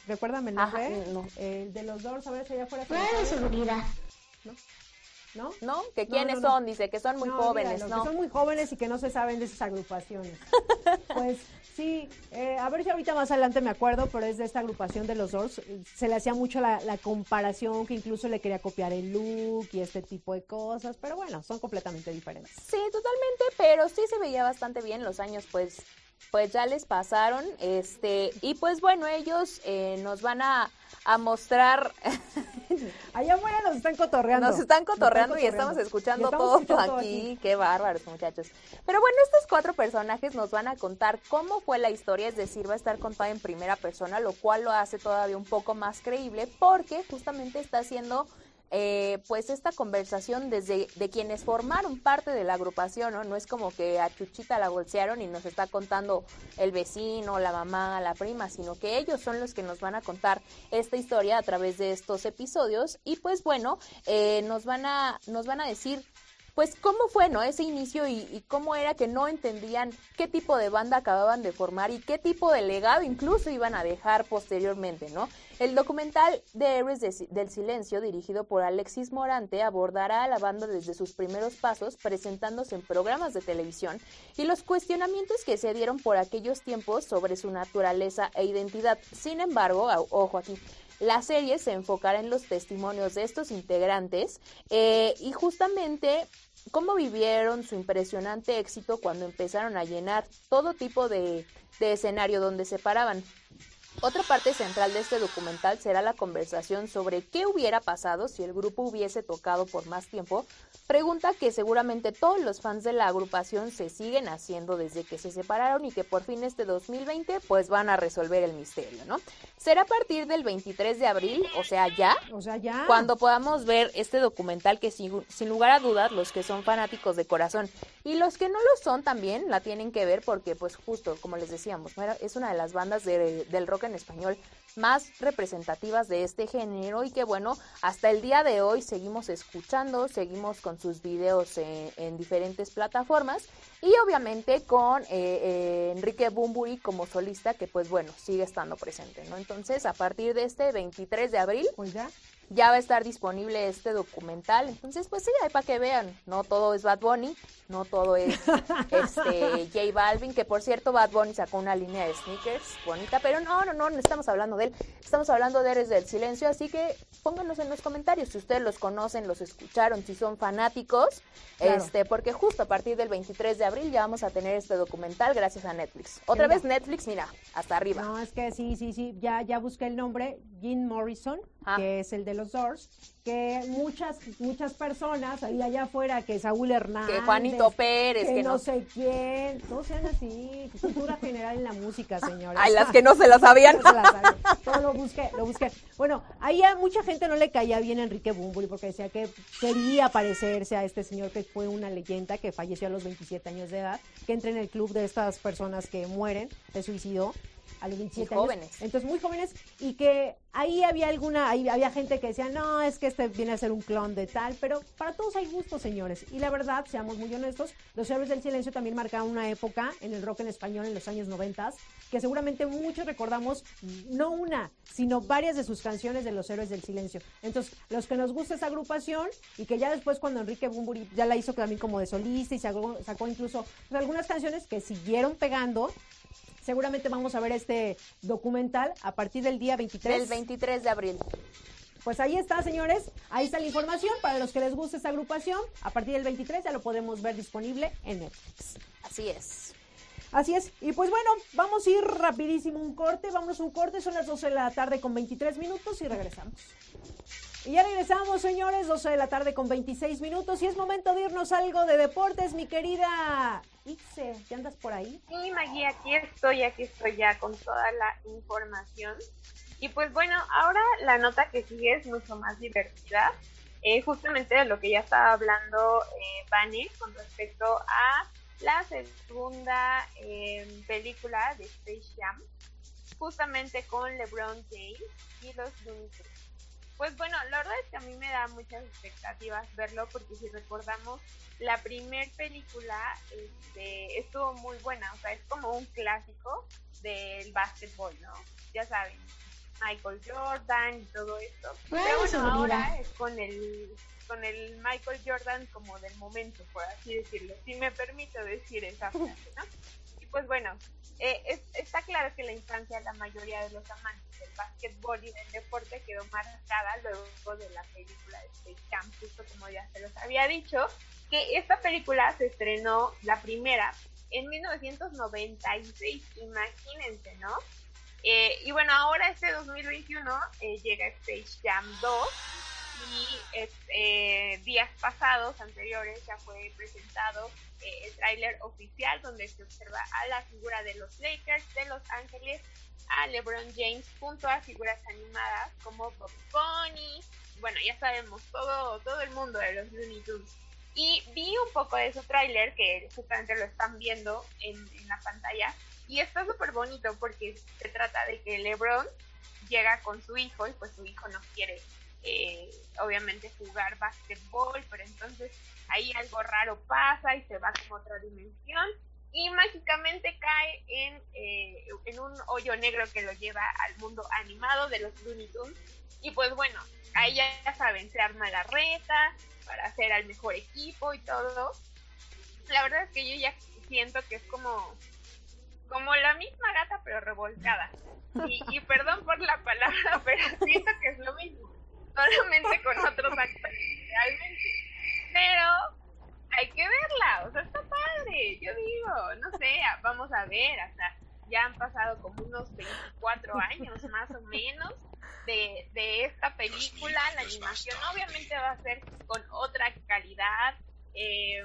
Recuérdame el nombre. Ajá, no. El de los Doors, a ver si allá de sabe. seguridad. ¿No? ¿No? Que No, quiénes no, no. son, dice, que son muy No, jóvenes, ¿no? que son muy jóvenes y que no se saben de esas agrupaciones. pues sí, eh, a ver si ahorita más adelante me acuerdo, pero es de esta agrupación de los Doors. Se le hacía mucho la, la comparación, que incluso le quería copiar el look y este tipo de cosas, pero bueno, son completamente diferentes. Sí, totalmente, pero sí se veía bastante bien los años, pues, pues ya les pasaron, este, y pues bueno, ellos eh, nos van a, a mostrar, Allá afuera nos están cotorreando. nos están cotorreando y estamos escuchando Y estamos todo escuchando aquí, qué bárbaros muchachos. Pero bueno, estos cuatro personajes nos van a contar cómo fue la historia, es decir, va a estar contada en primera persona, lo cual lo hace todavía un poco más creíble, porque justamente está haciendo eh, pues esta conversación desde de quienes formaron parte de la agrupación, ¿no? No es como que a Chuchita la bolsearon y nos está contando el vecino, la mamá, la prima, sino que ellos son los que nos van a contar esta historia a través de estos episodios y pues bueno, eh, nos van a nos van a decir pues cómo fue, ¿no? Ese inicio y, cómo era que no entendían qué tipo de banda acababan de formar y qué tipo de legado incluso iban a dejar posteriormente, ¿no? El documental de Héroes de, del Silencio, dirigido por Alexis Morante, abordará a la banda desde sus primeros pasos, presentándose en programas de televisión y los cuestionamientos que se dieron por aquellos tiempos sobre su naturaleza e identidad. Sin embargo, ojo aquí, la serie se enfocará en los testimonios de estos integrantes eh, y justamente cómo vivieron su impresionante éxito cuando empezaron a llenar todo tipo de, de escenario donde se paraban. Otra parte central de este documental será la conversación sobre qué hubiera pasado si el grupo hubiese tocado por más tiempo, pregunta que seguramente todos los fans de la agrupación se siguen haciendo desde que se separaron y que por fin este 2020 pues van a resolver el misterio, ¿no? Será a partir del 23 de abril, o sea, ya, o sea, ya. cuando podamos ver este documental que sin, sin lugar a dudas los que son fanáticos de corazón y los que no lo son también la tienen que ver porque pues justo como les decíamos, es una de las bandas de, del rock en español más representativas de este género y que bueno, hasta el día de hoy seguimos escuchando, seguimos con sus videos en, en diferentes plataformas y obviamente con eh, eh, Enrique Bumburi como solista que pues bueno, sigue estando presente, ¿no? Entonces, a partir de este 23 de abril, pues ya ya va a estar disponible este documental. Entonces, pues sí, ahí para que vean, no todo es Bad Bunny, no todo es este J Balvin, que por cierto Bad Bunny sacó una línea de sneakers bonita, pero no, no, no, no estamos hablando de él, estamos hablando de Eres del Silencio, así que pónganos en los comentarios si ustedes los conocen, los escucharon, si son fanáticos, este, porque justo a partir del 23 de abril ya vamos a tener este documental gracias a Netflix. Otra vez Netflix, mira, hasta arriba. No, es que sí, sí, sí, ya, ya busqué el nombre, Jim Morrison, Ah. que es el de los Doors, que muchas, muchas personas ahí allá afuera, que Saúl Hernández, Que Juanito Pérez, que, que no, no- sé quién, todos sean así, cultura general en la música, señores. Ay, las que no se la sabían. No se la sabían. Todo lo busqué, lo busqué. Bueno, ahí a mucha gente no le caía bien a Enrique Bumburi porque decía que quería parecerse a este señor que fue una leyenda, que falleció a los 27 años de edad, que entra en el club de estas personas que mueren, se suicidó a los 27 años. jóvenes. Entonces, muy jóvenes, y que ahí había alguna, ahí había gente que decía, no, es que este viene a ser un clon de tal, pero para todos hay gustos, señores. Y la verdad, seamos muy honestos, los héroes del silencio también marcaron una época en el rock en español en los años 90, que seguramente muchos recordamos, no una, sino varias de sus canciones de los héroes del silencio. Entonces, los que nos gusta esa agrupación, y que ya después cuando Enrique Bumburi ya la hizo también como de solista y sacó, sacó incluso pues, algunas canciones que siguieron pegando, seguramente vamos a ver este documental a partir del día 23. El 23 de abril. Pues ahí está, señores. Ahí está la información. Para los que les guste esta agrupación, a partir del 23 ya lo podemos ver disponible en Netflix. Así es. Así es. Y pues bueno, vamos a ir rapidísimo un corte. Vamos a un corte. Son las 12 de la tarde con 23 minutos y regresamos. Y ya regresamos, señores, 12 de la tarde con 26 minutos y es momento de irnos algo de deportes, mi querida Ixe, ¿ya andas por ahí? Sí, Maggie, aquí estoy, aquí estoy ya con toda la información. Y pues bueno, ahora la nota que sigue es mucho más divertida, eh, justamente de lo que ya estaba hablando eh, con respecto a la segunda eh, película de Space Jam, justamente con LeBron James y los Looney Tunes. Pues bueno, la verdad es que a mí me da muchas expectativas verlo porque si recordamos, la primer película este, estuvo muy buena, o sea, es como un clásico del básquetbol, ¿no? Ya saben, Michael Jordan y todo esto. Bueno, Pero bueno, ahora es con el con el Michael Jordan como del momento, por así decirlo, si me permito decir esa frase, ¿no? Pues bueno, eh, es- está claro que la infancia de la mayoría de los amantes del básquetbol y del deporte quedó marcada luego de la película de Space Jam, justo como ya se los había dicho, que esta película se estrenó, la primera, en 1996, imagínense, ¿no? Eh, y bueno, ahora este 2021 eh, llega Space Jam 2 y eh, días pasados, anteriores, ya fue presentado eh, el tráiler oficial donde se observa a la figura de los Lakers de Los Ángeles, a LeBron James junto a figuras animadas como Bob Bunny, bueno, ya sabemos, todo, todo el mundo de los Looney Tunes. Y vi un poco de su tráiler, que justamente lo están viendo en, la pantalla, y está súper bonito porque se trata de que LeBron llega con su hijo y pues su hijo no quiere eh, obviamente jugar básquetbol, pero entonces ahí algo raro pasa y se va como otra dimensión y mágicamente cae en, eh, en un hoyo negro que lo lleva al mundo animado de los Looney Tunes y pues bueno, ahí ya, ya saben, se arma la reta para hacer al mejor equipo y todo. La verdad es que yo ya siento que es como como la misma gata pero revolcada. Y, y perdón por la palabra, pero siento que es lo mismo, solamente con otros actores, realmente. Pero hay que verla, o sea, está padre, yo digo, no sé, vamos a ver, hasta ya han pasado como unos 24 años más o menos de, de esta película, la animación obviamente va a ser con otra calidad, eh,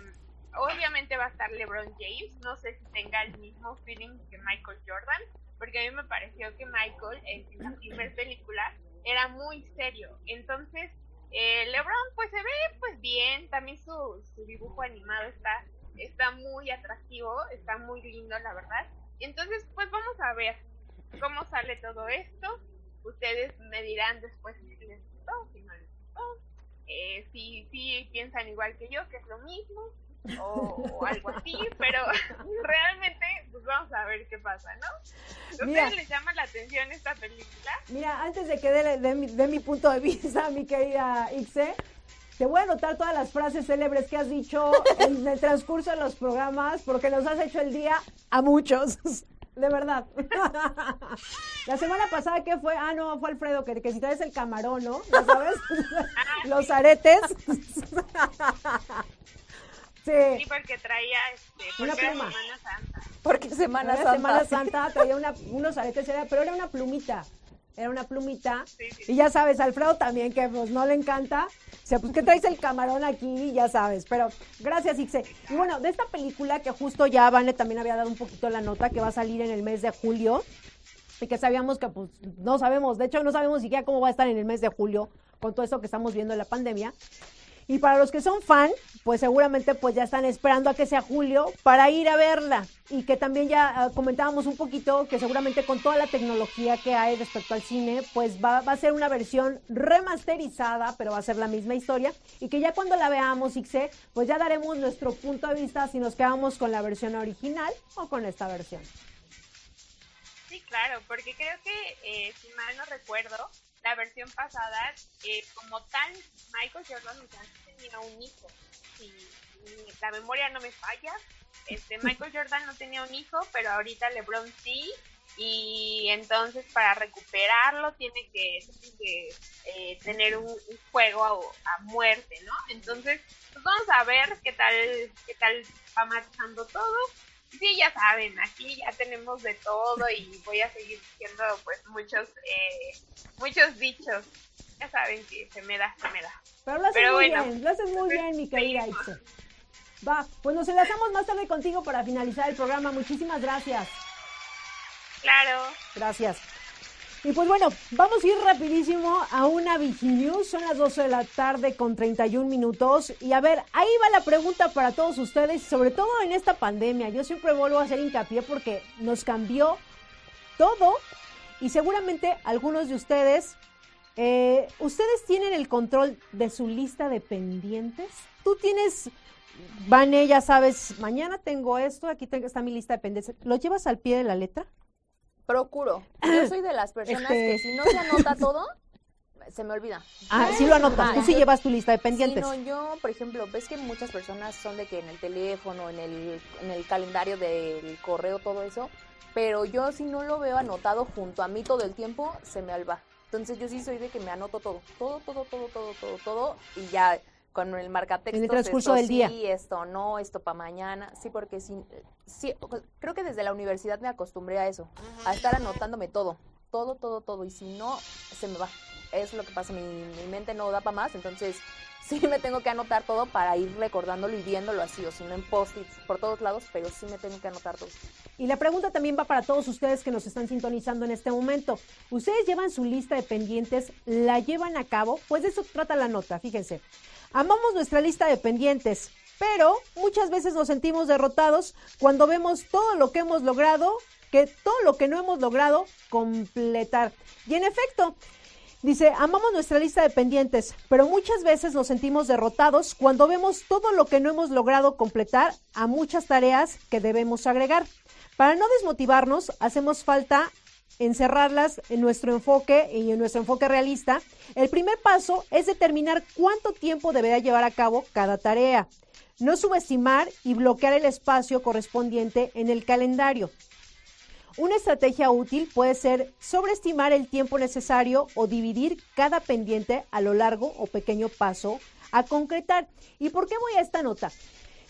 obviamente va a estar LeBron James, no sé si tenga el mismo feeling que Michael Jordan, porque a mí me pareció que Michael en la primera película era muy serio, entonces eh, LeBron pues se ve pues bien, también su, su dibujo animado está, está muy atractivo, está muy lindo la verdad, entonces pues vamos a ver cómo sale todo esto, ustedes me dirán después si les gustó, si no les gustó, eh, si, si piensan igual que yo, que es lo mismo, o, o algo así, pero realmente pues vamos a ver qué pasa, ¿no? ¿A ustedes les llama la atención esta película? Mira, antes de que dé de, mi, de mi punto de vista, mi querida Ixe, te voy a anotar todas las frases célebres que has dicho en el transcurso de los programas, porque nos has hecho el día a muchos. De verdad. La semana pasada, ¿qué fue? Ah, no, fue Alfredo, que, que si traes el camarón, ¿no? ¿Ya sabes? Los aretes. Sí. sí, porque traía este, una pluma. Semana Santa. Porque Semana Santa. Semana Santa traía una, unos aretes, pero era una plumita. Era una plumita. Y ya sabes, Alfredo también, que pues no le encanta. O sea, pues que traes el camarón aquí, ya sabes. Pero gracias, Ixe. Y bueno, de esta película que justo ya Vane también había dado un poquito la nota, que va a salir en el mes de julio. Y que sabíamos que pues no sabemos, de hecho no sabemos siquiera cómo va a estar en el mes de julio con todo esto que estamos viendo en la pandemia. Y para los que son fan, pues seguramente pues ya están esperando a que sea julio para ir a verla. Y que también ya ah, comentábamos un poquito que seguramente con toda la tecnología que hay respecto al cine, pues va, a ser una versión remasterizada, pero va a ser la misma historia. Y que ya cuando la veamos, Ixe, pues ya daremos nuestro punto de vista si nos quedamos con la versión original o con esta versión. Sí, claro, porque creo que, eh, si mal no recuerdo, la versión pasada, eh, como tal, Michael Jordan tenía un hijo. Si, la memoria no me falla, este Michael Jordan no tenía un hijo, pero ahorita LeBron sí. Y entonces para recuperarlo tiene que, eh, tener un, juego a, muerte, ¿no? Entonces, pues vamos a ver qué tal, qué tal va marchando todo sí, ya saben, aquí ya tenemos de todo y voy a seguir diciendo pues muchos, eh, muchos dichos. Ya saben que se me da, se me da. Pero lo haces muy bien, lo haces muy bien, mi querida Itze. Va, pues nos enlazamos más tarde contigo para finalizar el programa. Muchísimas gracias. Claro. Gracias. Y pues bueno, vamos a ir rapidísimo a una News. Son las 12 de la tarde con 31 minutos. Y a ver, ahí va la pregunta para todos ustedes, sobre todo en esta pandemia. Yo siempre vuelvo a hacer hincapié porque nos cambió todo. Y seguramente algunos de ustedes, eh, ¿ustedes tienen el control de su lista de pendientes? Tú tienes... Vane, ya sabes, mañana tengo esto, aquí está mi lista de pendientes. ¿Lo llevas al pie de la letra? Procuro. Yo soy de las personas que este si no se anota todo, se me olvida. Ah, sí lo anotas. Tú sí llevas tu lista de pendientes. Sí, no, yo, por ejemplo, ves que muchas personas son de que en el teléfono, en el, en el calendario del correo, todo eso, pero yo si no lo veo anotado junto a mí todo el tiempo, se me alba. Entonces yo sí soy de que me anoto todo, todo, todo, todo, todo, todo, todo, y ya con el marcatexto. En el transcurso del día. Sí, esto no, esto para mañana. Sí, porque sí, sí, creo que desde la universidad me acostumbré a eso, a estar anotándome todo, todo, todo, todo. Y si no, se me va. Es lo que pasa, mi, mi mente no da para más, entonces sí me tengo que anotar todo para ir recordándolo y viéndolo así, o si no en post-its por todos lados, pero sí me tengo que anotar todo. Y la pregunta también va para todos ustedes que nos están sintonizando en este momento. ¿Ustedes llevan su lista de pendientes? ¿La llevan a cabo? Pues de eso trata la nota, fíjense. Amamos nuestra lista de pendientes, pero muchas veces nos sentimos derrotados cuando vemos todo lo que hemos logrado, que todo lo que no hemos logrado completar. Y en efecto, dice, amamos nuestra lista de pendientes, pero muchas veces nos sentimos derrotados cuando vemos todo lo que no hemos logrado completar a muchas tareas que debemos agregar. Para no desmotivarnos, hacemos falta encerrarlas en nuestro enfoque y en nuestro enfoque realista, el primer paso es determinar cuánto tiempo deberá llevar a cabo cada tarea. No subestimar y bloquear el espacio correspondiente en el calendario. Una estrategia útil puede ser sobreestimar el tiempo necesario o dividir cada pendiente a lo largo o pequeño paso a concretar. ¿Y por qué voy a esta nota?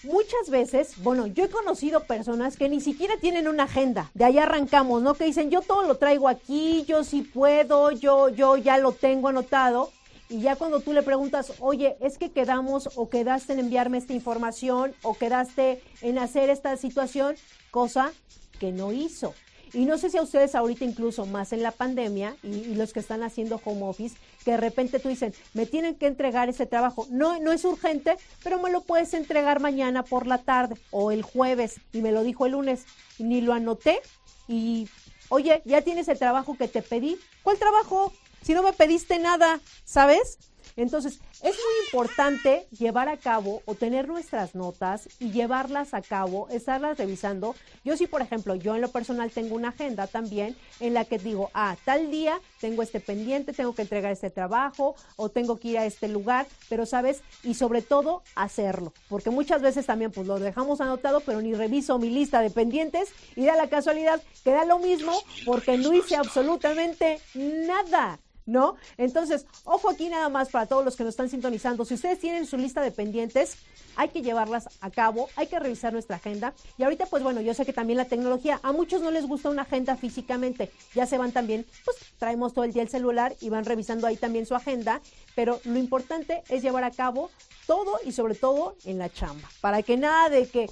Muchas veces, bueno, yo he conocido personas que ni siquiera tienen una agenda, de ahí arrancamos, ¿no? Que dicen, yo todo lo traigo aquí, yo sí puedo, yo, yo ya lo tengo anotado. Y ya cuando tú le preguntas, oye, es que quedamos o quedaste en enviarme esta información o quedaste en hacer esta situación, cosa que no hizo. Y no sé si a ustedes ahorita incluso más en la pandemia y, los que están haciendo home office, que de repente tú dicen, me tienen que entregar ese trabajo. No, no es urgente, pero me lo puedes entregar mañana por la tarde o el jueves. Y me lo dijo el lunes. Ni lo anoté. Y, oye, ya tienes el trabajo que te pedí. ¿Cuál trabajo? Si no me pediste nada, ¿sabes? Entonces, es muy importante llevar a cabo o tener nuestras notas y llevarlas a cabo, estarlas revisando. Yo sí, por ejemplo, yo en lo personal tengo una agenda también en la que digo, ah, tal día tengo este pendiente, tengo que entregar este trabajo o tengo que ir a este lugar, pero sabes, y sobre todo hacerlo, porque muchas veces también pues lo dejamos anotado, pero ni reviso mi lista de pendientes y da la casualidad que da lo mismo porque no hice absolutamente nada. ¿No? Entonces, ojo aquí nada más para todos los que nos están sintonizando. Si ustedes tienen su lista de pendientes, hay que llevarlas a cabo, hay que revisar nuestra agenda. Y ahorita, pues bueno, yo sé que también la tecnología, a muchos no les gusta una agenda físicamente, ya se van también, pues traemos todo el día el celular y van revisando ahí también su agenda, pero lo importante es llevar a cabo todo y sobre todo en la chamba, para que nada de que,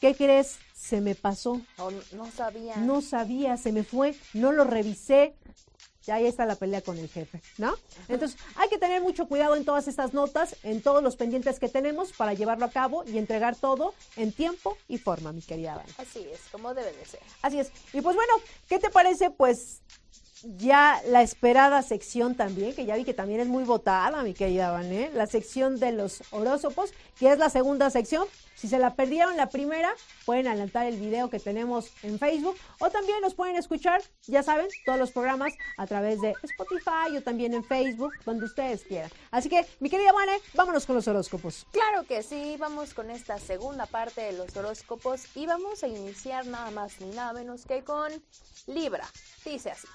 ¿qué crees? Se me pasó. No, no sabía. No sabía, se me fue, no lo revisé, ya ahí está la pelea con el jefe, ¿no? Entonces, hay que tener mucho cuidado en todas estas notas, en todos los pendientes que tenemos para llevarlo a cabo y entregar todo en tiempo y forma, mi querida Dani. Así es, como debe de ser. Así es. Y pues bueno, ¿qué te parece? Pues ya la esperada sección también, que ya vi que también es muy votada, mi querida Vané, la sección de los horóscopos, que es la segunda sección. Si se la perdieron la primera, pueden adelantar el video que tenemos en Facebook o también nos pueden escuchar, ya saben, todos los programas a través de Spotify o también en Facebook, donde ustedes quieran. Así que, mi querida Vane, vámonos con los horóscopos. Claro que sí, vamos con esta segunda parte de los horóscopos y vamos a iniciar nada más ni nada menos que con Libra. Dice así.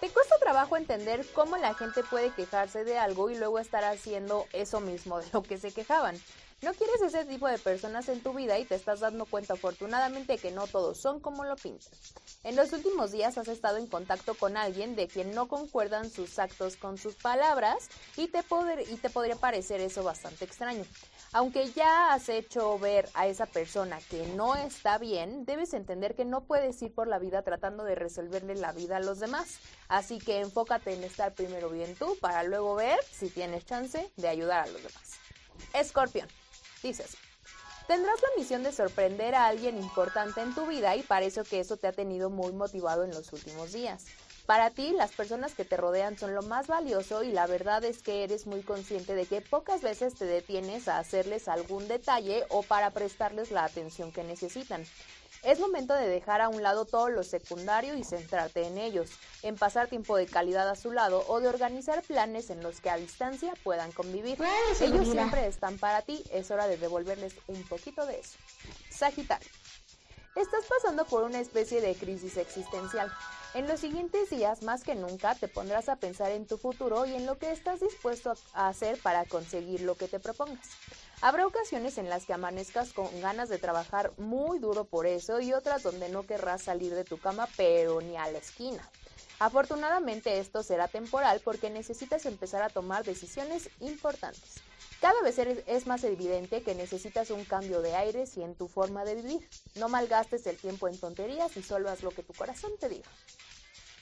¿Te cuesta trabajo entender cómo la gente puede quejarse de algo y luego estar haciendo eso mismo de lo que se quejaban? No quieres ese tipo de personas en tu vida y te estás dando cuenta afortunadamente que no todos son como lo pintan. En los últimos días has estado en contacto con alguien de quien no concuerdan sus actos con sus palabras y te, y te podría parecer eso bastante extraño. Aunque ya has hecho ver a esa persona que no está bien, debes entender que no puedes ir por la vida tratando de resolverle la vida a los demás. Así que enfócate en estar primero bien tú para luego ver si tienes chance de ayudar a los demás. Escorpión. Dices, tendrás la misión de sorprender a alguien importante en tu vida y parece que eso te ha tenido muy motivado en los últimos días. Para ti, las personas que te rodean son lo más valioso y la verdad es que eres muy consciente de que pocas veces te detienes a hacerles algún detalle o para prestarles la atención que necesitan. Es momento de dejar a un lado todo lo secundario y centrarte en ellos, en pasar tiempo de calidad a su lado o de organizar planes en los que a distancia puedan convivir. Ellos siempre están para ti, es hora de devolverles un poquito de eso. Sagitario. Estás pasando por una especie de crisis existencial. En los siguientes días, más que nunca, te pondrás a pensar en tu futuro y en lo que estás dispuesto a hacer para conseguir lo que te propongas. Habrá ocasiones en las que amanezcas con ganas de trabajar muy duro por eso y otras donde no querrás salir de tu cama pero ni a la esquina. Afortunadamente esto será temporal porque necesitas empezar a tomar decisiones importantes. Cada vez es más evidente que necesitas un cambio de aires y en tu forma de vivir. No malgastes el tiempo en tonterías y solo haz lo que tu corazón te diga.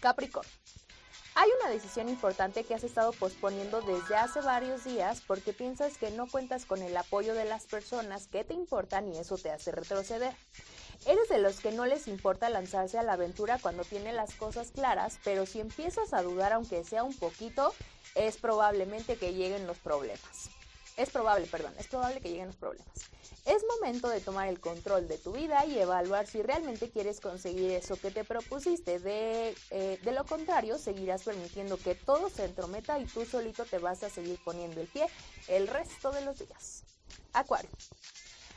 Capricornio. Hay una decisión importante que has estado posponiendo desde hace varios días porque piensas que no cuentas con el apoyo de las personas que te importan y eso te hace retroceder. Eres de los que no les importa lanzarse a la aventura cuando tiene las cosas claras, pero si empiezas a dudar aunque sea un poquito, es probablemente que lleguen los problemas. Es probable, perdón, es probable que lleguen los problemas. Es momento de tomar el control de tu vida y evaluar si realmente quieres conseguir eso que te propusiste. De, eh, de lo contrario, seguirás permitiendo que todo se entrometa y tú solito te vas a seguir poniendo el pie el resto de los días. Acuario.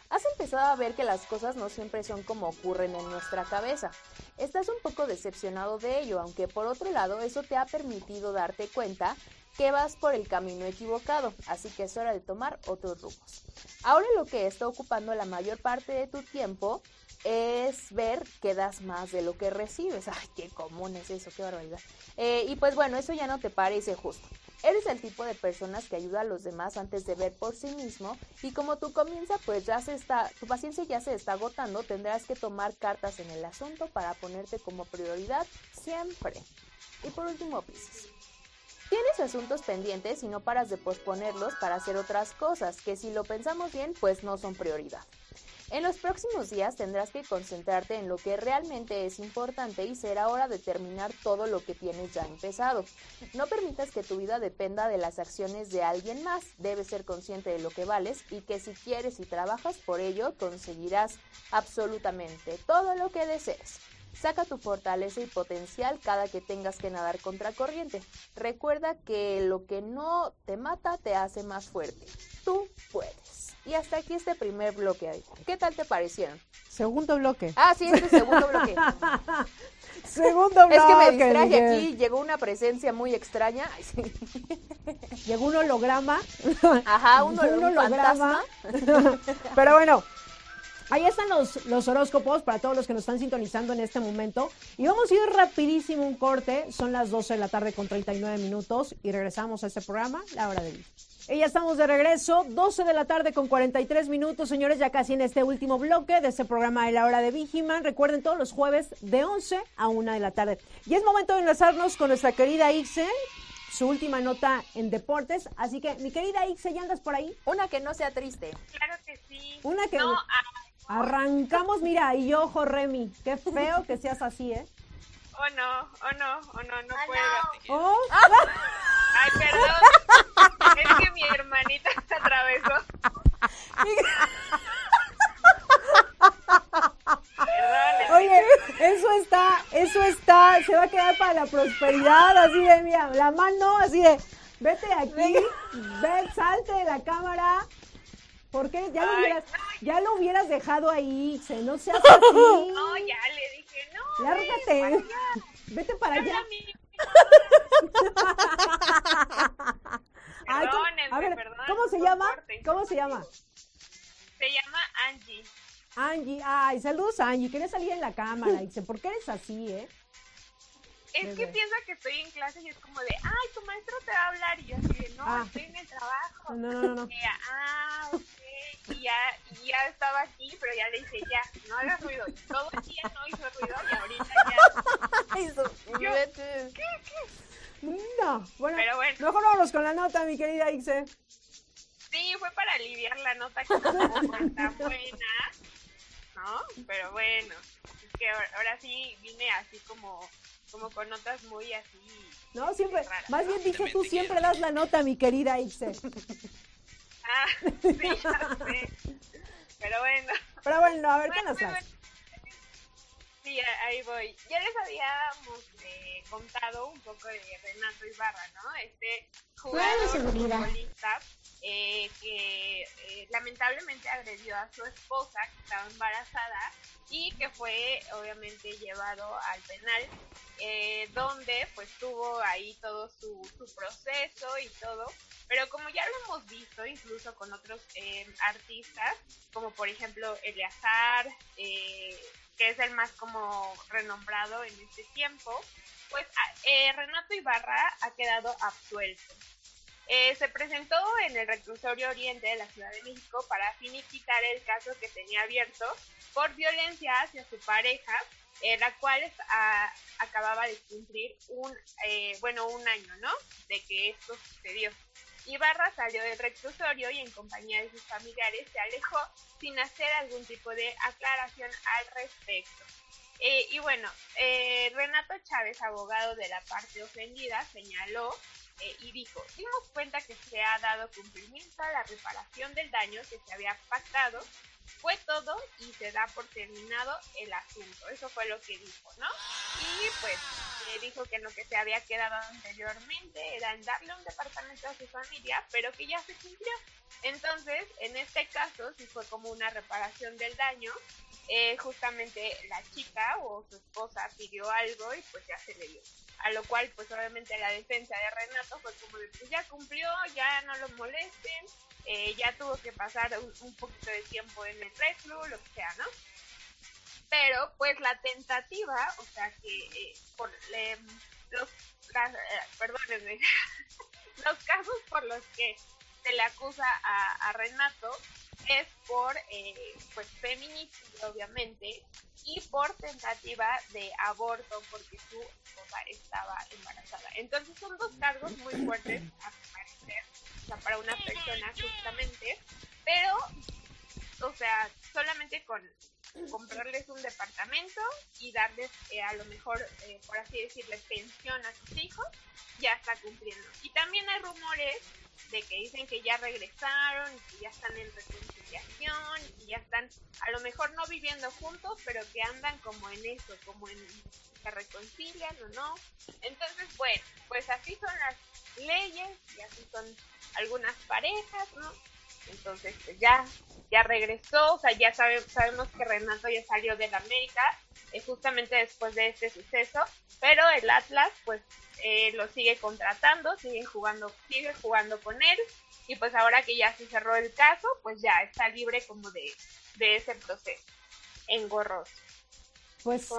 Has empezado a ver que las cosas no siempre son como ocurren en nuestra cabeza. Estás un poco decepcionado de ello, aunque por otro lado eso te ha permitido darte cuenta que vas por el camino equivocado, así que es hora de tomar otros rumbos. Ahora lo que está ocupando la mayor parte de tu tiempo es ver que das más de lo que recibes. Ay, qué común es eso, qué barbaridad. Eh, y pues bueno, eso ya no te parece justo. Eres el tipo de personas que ayuda a los demás antes de ver por sí mismo y como tú comienza, pues ya se está, tu paciencia ya se está agotando, tendrás que tomar cartas en el asunto para ponerte como prioridad siempre. Y por último, Pisces. Tienes asuntos pendientes y no paras de posponerlos para hacer otras cosas que si lo pensamos bien, pues no son prioridad. En los próximos días tendrás que concentrarte en lo que realmente es importante y será hora de terminar todo lo que tienes ya empezado. No permitas que tu vida dependa de las acciones de alguien más. Debes ser consciente de lo que vales y que si quieres y trabajas por ello, conseguirás absolutamente todo lo que desees. Saca tu fortaleza y potencial cada que tengas que nadar contra corriente. Recuerda que lo que no te mata te hace más fuerte. Tú puedes. Y hasta aquí este primer bloque. ¿Qué tal te parecieron? Segundo bloque. Ah, sí, este segundo bloque. Segundo bloque. Es que me distraje aquí, llegó una presencia muy extraña. Llegó un holograma. Ajá, un, un holograma. Pero bueno, Ahí están los, los horóscopos para todos los que nos están sintonizando en este momento. Y vamos a ir rapidísimo un corte. Son las 12 de la tarde con 39 minutos y regresamos a este programa, La Hora de Vida. Y ya estamos de regreso, 12 de la tarde con 43 minutos, señores, ya casi en este último bloque de este programa de la hora de Vigiman. Recuerden todos los jueves de 11 a 1 de la tarde. Y es momento de enlazarnos con nuestra querida Ixe, su última nota en deportes. Así que, mi querida Ixe, ¿ya andas por ahí? Una que no sea triste. Claro que sí. Una que... No, Arrancamos, mira, y ojo, Remy, qué feo que seas así, ¿eh? Oh, no, oh, no, oh, no, no Ah, puedo. Oh, Ay, perdón. es que mi hermanita se atravesó. Perdón. Oye, eso está, eso está, se va a quedar para la prosperidad, así de, mira, la mano, así de, vete aquí, ve, salte de la cámara, porque ya lo Ay, hubieras, no, ya lo hubieras dejado ahí, se no seas así, No, ya le dije, no. lárgate, ven, para allá. vete para allá. Ay, ¿cómo- Perdónenme, a ver, perdón, ¿cómo se por llama? ¿Cómo se llama? Se llama Angie. Angie, ay, saludos Angie, quería salir en la cámara, dice, ¿por qué eres así, eh? Es que piensa que estoy en clase y es como de, ay, tu maestro te va a hablar. Y yo así de, no, Ah. estoy en el trabajo. No, no, no, no. Y ella, ah, ok. Y ya, y ya estaba aquí, pero ya le dije, ya, no hagas ruido. Y todo el día no hizo ruido y ahorita ya. Yo, No, bueno, Pero bueno. mejor vámonos con la nota, mi querida Ixe. Sí, fue para aliviar la nota que tampoco está buena, ¿no? Pero bueno, es que ahora sí vine así como, como con notas muy así. No, siempre, raras, más ¿no? bien dije, tú siempre das la nota, mi querida Ixe. Ah, sí, ya sé. Pero bueno. Pero bueno, a ver, ¿qué Bueno, nos muy traes? Sí, a- ahí voy. Ya les habíamos eh, contado un poco de Renato Ibarra, ¿no? Este jugador futbolista eh, que eh, lamentablemente agredió a su esposa que estaba embarazada y que fue obviamente llevado al penal eh, donde pues tuvo ahí todo su, proceso y todo. Pero como ya lo hemos visto incluso con otros eh, artistas como por ejemplo Eleazar eh, que es el más como renombrado en este tiempo pues eh, Renato Ibarra ha quedado absuelto. Eh, se presentó en el reclusorio oriente de la Ciudad de México para finiquitar el caso que tenía abierto por violencia hacia su pareja, eh, la cual acababa de cumplir un, eh, bueno, un año, ¿no? De que esto sucedió. Ibarra salió del reclusorio y en compañía de sus familiares se alejó sin hacer algún tipo de aclaración al respecto. Eh, y bueno, eh, Renato Chávez, abogado de la parte ofendida, señaló y dijo, dimos cuenta que se ha dado cumplimiento a la reparación del daño que se había pactado, fue todo y se da por terminado el asunto. Eso fue lo que dijo, ¿no? Y pues eh, dijo que lo que se había quedado anteriormente era en darle un departamento a su familia, pero que ya se cumplió. Entonces, en este caso, sí fue como una reparación del daño. Eh, justamente la chica o su esposa pidió algo y pues ya se le dio. A lo cual, pues obviamente la defensa de Renato fue como de, pues ya cumplió, ya no lo molesten, eh, ya tuvo que pasar un, poquito de tiempo en el reclu, lo que sea, ¿no? Pero pues la tentativa, o sea que eh, por le- los, las, eh, perdónenme, los casos por los que se le acusa a, Renato es por eh, pues feminicidio obviamente y por tentativa de aborto porque su esposa estaba embarazada. Entonces son dos cargos muy fuertes para una persona justamente, pero o sea, solamente con comprarles un departamento y darles eh, a lo mejor, eh, por así decirle, pensión a sus hijos, ya está cumpliendo. Y también hay rumores de que dicen que ya regresaron que ya están en reconciliación y ya están a lo mejor no viviendo juntos, pero que andan como en eso, como en se reconcilian o no. Entonces, bueno, pues así son las leyes y así son algunas parejas, ¿no? Entonces, pues ya ya regresó, o sea, ya sabemos que Renato ya salió de la América eh, justamente después de este suceso, pero el Atlas pues eh, lo sigue contratando, siguen jugando, sigue jugando con él y pues ahora que ya se cerró el caso, pues ya está libre como de, de ese proceso engorroso. Pues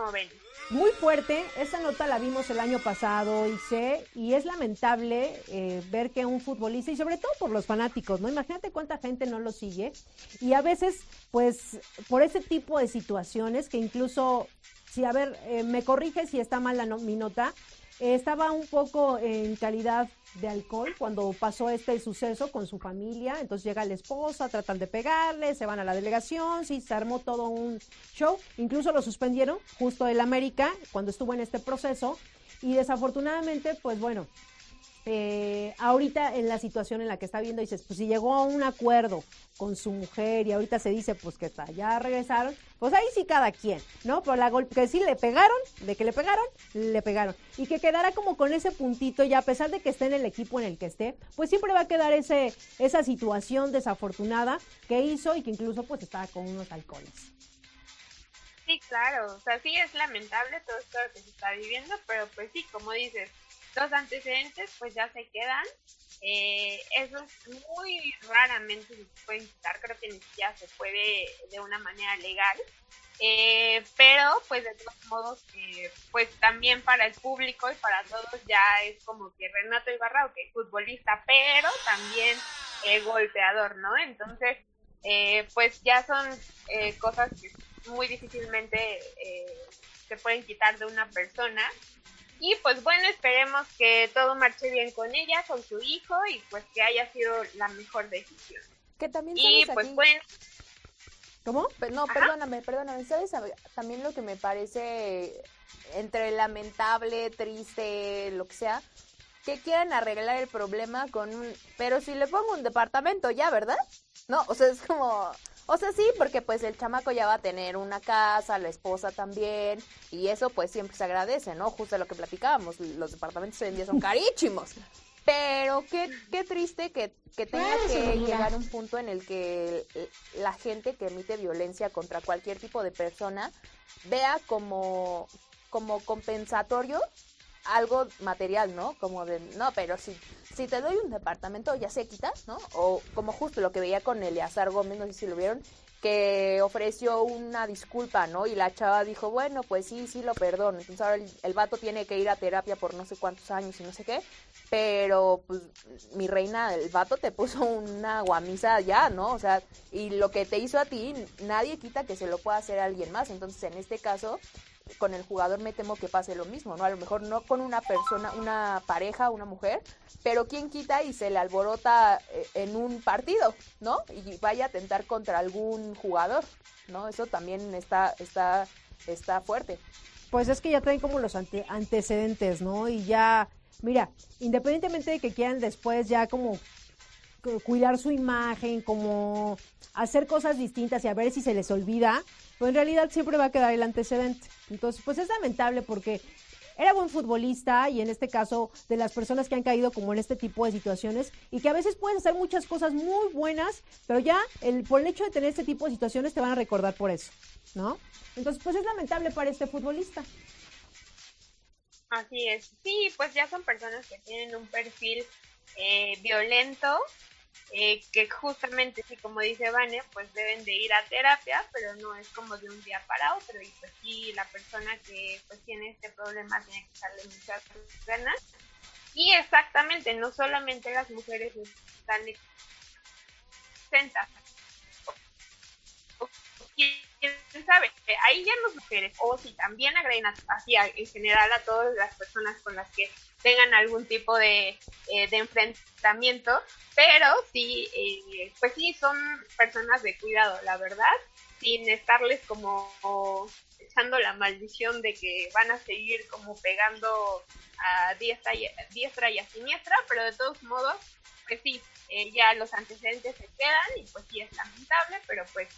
muy fuerte, esa nota la vimos el año pasado y sé, y es lamentable eh, ver que un futbolista, y sobre todo por los fanáticos, ¿no? Imagínate cuánta gente no lo sigue, y a veces, pues, por ese tipo de situaciones que incluso, si, a ver, eh, me corrige si está mal la mi nota, estaba un poco en calidad de alcohol cuando pasó este suceso con su familia. Entonces llega la esposa, tratan de pegarle, se van a la delegación, sí, se armó todo un show. Incluso lo suspendieron justo el América cuando estuvo en este proceso. Y desafortunadamente, pues bueno, eh, ahorita en la situación en la que está viendo, dices, pues si llegó a un acuerdo con su mujer y ahorita se dice, pues que está, ya regresaron, pues ahí sí cada quien, ¿no? Pero la que sí le pegaron, de que le pegaron, le pegaron. Y que quedara como con ese puntito, y a pesar de que esté en el equipo en el que esté, pues siempre va a quedar ese, esa situación desafortunada que hizo y que incluso pues estaba con unos alcoholes. Sí, claro, o sea, sí es lamentable todo esto que se está viviendo, pero pues sí, como dices, los antecedentes pues ya se quedan. Eh, eso muy raramente se puede quitar, creo que ni siquiera se puede de una manera legal. Eh, pero pues de todos modos, eh, pues también para el público y para todos ya es como que Renato Ibarra, ok, futbolista, pero también golpeador, ¿no? Entonces, pues ya son cosas que muy difícilmente se pueden quitar de una persona y pues bueno, esperemos que todo marche bien con ella, con su hijo y pues que haya sido la mejor decisión. Que también y pues bueno. ¿Cómo? No, perdóname, perdóname. ¿Sabes también lo que me parece entre lamentable, triste, lo que sea? Que quieran arreglar el problema con un... Pero si le pongo un departamento ya, ¿verdad? No, o sea, es como... O sea, sí, porque pues el chamaco ya va a tener una casa, la esposa también, y eso pues siempre se agradece, ¿no? Justo lo que platicábamos, los departamentos hoy en día son carísimos. Pero qué, qué triste que, que tenga que llegar un punto en el que la gente que emite violencia contra cualquier tipo de persona vea como, como compensatorio algo material, ¿no? Como de, no, pero si, si te doy un departamento ya se quita, ¿no? O como justo lo que veía con Eleazar Gómez, no sé si lo vieron, que ofreció una disculpa, ¿no? Y la chava dijo, bueno, pues sí, sí lo perdono. Entonces ahora el, el, vato tiene que ir a terapia por no sé cuántos años y no sé qué. Pero, pues, mi reina, el vato te puso una guamisa ya, ¿no? O sea, y lo que te hizo a ti, nadie quita que se lo pueda hacer a alguien más. Entonces, en este caso, con el jugador me temo que pase lo mismo, ¿no? A lo mejor no con una persona, una pareja, una mujer, pero quién quita y se le alborota eh, en un partido, ¿no? Y vaya a tentar contra algún jugador, ¿no? Eso también está, está, está fuerte. Pues es que ya traen como los antecedentes, ¿no? Y ya, mira, independientemente de que quieran después ya como cuidar su imagen, como hacer cosas distintas y a ver si se les olvida, pues en realidad siempre va a quedar el antecedente. Entonces, pues es lamentable porque era buen futbolista y en este caso de las personas que han caído como en este tipo de situaciones y que a veces pueden hacer muchas cosas muy buenas, pero ya el, por el hecho de tener este tipo de situaciones te van a recordar por eso, ¿no? Entonces, pues es lamentable para este futbolista. Así es. Sí, pues ya son personas que tienen un perfil eh, violento eh, que justamente, sí, como dice Vane, pues deben de ir a terapia, pero no es como de un día para otro. Y pues sí, la persona que pues tiene este problema tiene que echarle muchas ganas. Y exactamente, no solamente las mujeres están exentas. ¿Quién sabe? Ahí ya las mujeres, o si también agreden así en general a todas las personas con las que tengan algún tipo de, eh, de enfrentamiento, pero sí, eh, pues sí, son personas de cuidado, la verdad, sin estarles como echando la maldición de que van a seguir como pegando a diestra y, diestra y a siniestra, pero de todos modos, pues sí, eh, ya los antecedentes se quedan y pues sí es lamentable, pero pues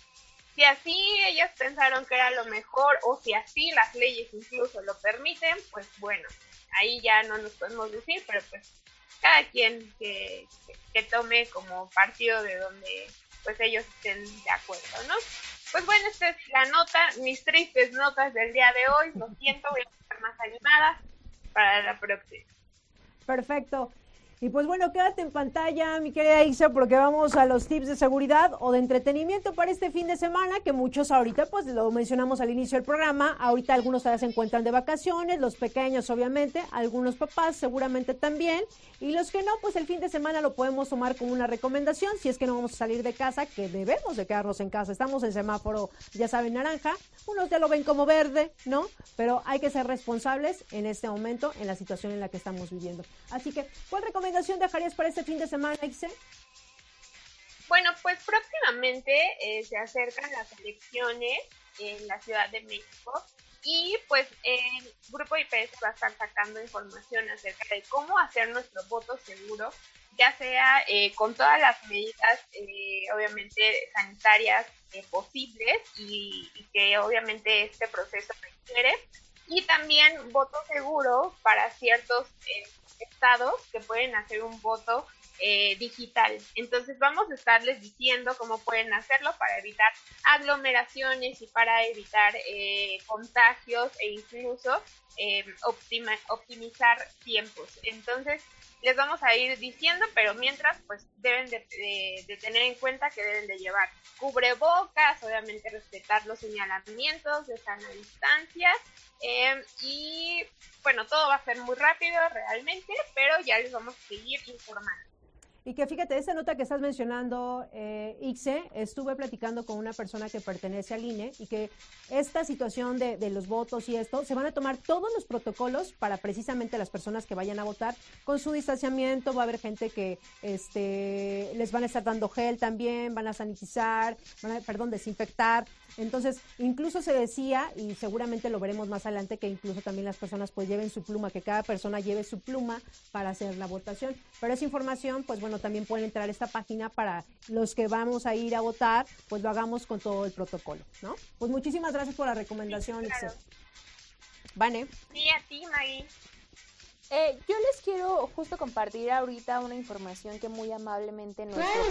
si así ellos pensaron que era lo mejor o si así las leyes incluso lo permiten, pues bueno, ahí ya no nos podemos decir, pero pues cada quien que, tome como partido de donde pues ellos estén de acuerdo, ¿no? Pues bueno, esta es la nota, mis tristes notas del día de hoy, lo siento, voy a estar más animada para la próxima. Perfecto. Y pues bueno, quédate en pantalla, mi querida Isa, porque vamos a los tips de seguridad o de entretenimiento para este fin de semana, que muchos ahorita, pues lo mencionamos al inicio del programa, ahorita algunos todavía se encuentran de vacaciones, los pequeños obviamente, algunos papás seguramente también, y los que no, pues el fin de semana lo podemos tomar como una recomendación, si es que no vamos a salir de casa, que debemos de quedarnos en casa, estamos en semáforo, ya saben, naranja, unos ya lo ven como verde, ¿no? Pero hay que ser responsables en este momento, en la situación en la que estamos viviendo. Así que, ¿cuál recomendación? Recomendación dejarías para este fin de semana, Ixe? Bueno, pues próximamente eh, se acercan las elecciones en la Ciudad de México y pues el Grupo IPS va a estar sacando información acerca de cómo hacer nuestro voto seguro, ya sea eh, con todas las medidas, eh, obviamente, sanitarias posibles y, y, que obviamente este proceso requiere, y también voto seguro para ciertos estados que pueden hacer un voto eh, digital. Entonces vamos a estarles diciendo cómo pueden hacerlo para evitar aglomeraciones y para evitar eh, contagios e incluso eh, optimizar tiempos. Entonces les vamos a ir diciendo, pero mientras pues deben de, tener en cuenta que deben de llevar cubrebocas, obviamente respetar los señalamientos de sana distancia y bueno, todo va a ser muy rápido realmente, pero ya les vamos a seguir informando. Y que fíjate, esa nota que estás mencionando, eh, Ixe, estuve platicando con una persona que pertenece al INE y que esta situación de, de, los votos y esto, se van a tomar todos los protocolos para precisamente las personas que vayan a votar con su distanciamiento. Va a haber gente que este, les van a estar dando gel también, van a sanitizar, van a, perdón, desinfectar. Entonces, incluso se decía, y seguramente lo veremos más adelante, que incluso también las personas pues lleven su pluma, que cada persona lleve su pluma para hacer la votación. Pero esa información, pues bueno, también pueden entrar a esta página para los que vamos a ir a votar, pues lo hagamos con todo el protocolo, ¿no? Pues muchísimas gracias por la recomendación. Sí, Vane. Sí, a ti, Maggie. Eh, yo les quiero justo compartir ahorita una información que muy amablemente nuestro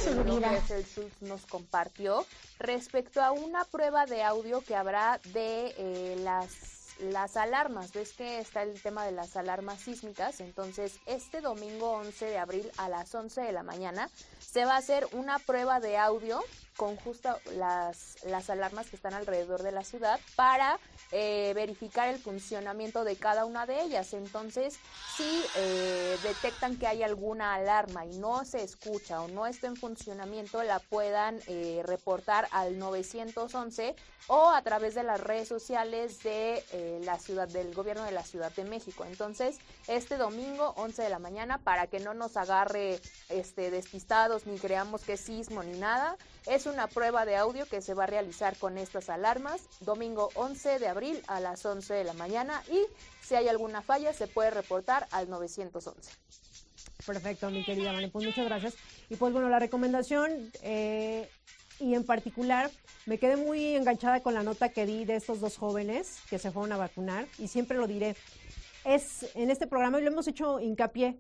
nos compartió respecto a una prueba de audio que habrá de eh, las las alarmas. Ves que está el tema de las alarmas sísmicas. Entonces, este domingo 11 de abril a las 11 de la mañana se va a hacer una prueba de audio con justo las, las alarmas que están alrededor de la ciudad para eh, verificar el funcionamiento de cada una de ellas. Entonces, si eh, detectan que hay alguna alarma y no se escucha o no está en funcionamiento, la puedan eh, reportar al 911 o a través de las redes sociales de la ciudad del gobierno de la Ciudad de México. Entonces, este domingo 11 de la mañana para que no nos agarre este despistados ni creamos que es sismo ni nada, una prueba de audio que se va a realizar con estas alarmas domingo 11 de abril a las 11 de la mañana y si hay alguna falla se puede reportar al 911. Perfecto, mi querida Vane, pues muchas gracias. Y pues bueno, la recomendación eh, y en particular me quedé muy enganchada con la nota que di de estos dos jóvenes que se fueron a vacunar y siempre lo diré. Es en este programa y lo hemos hecho hincapié.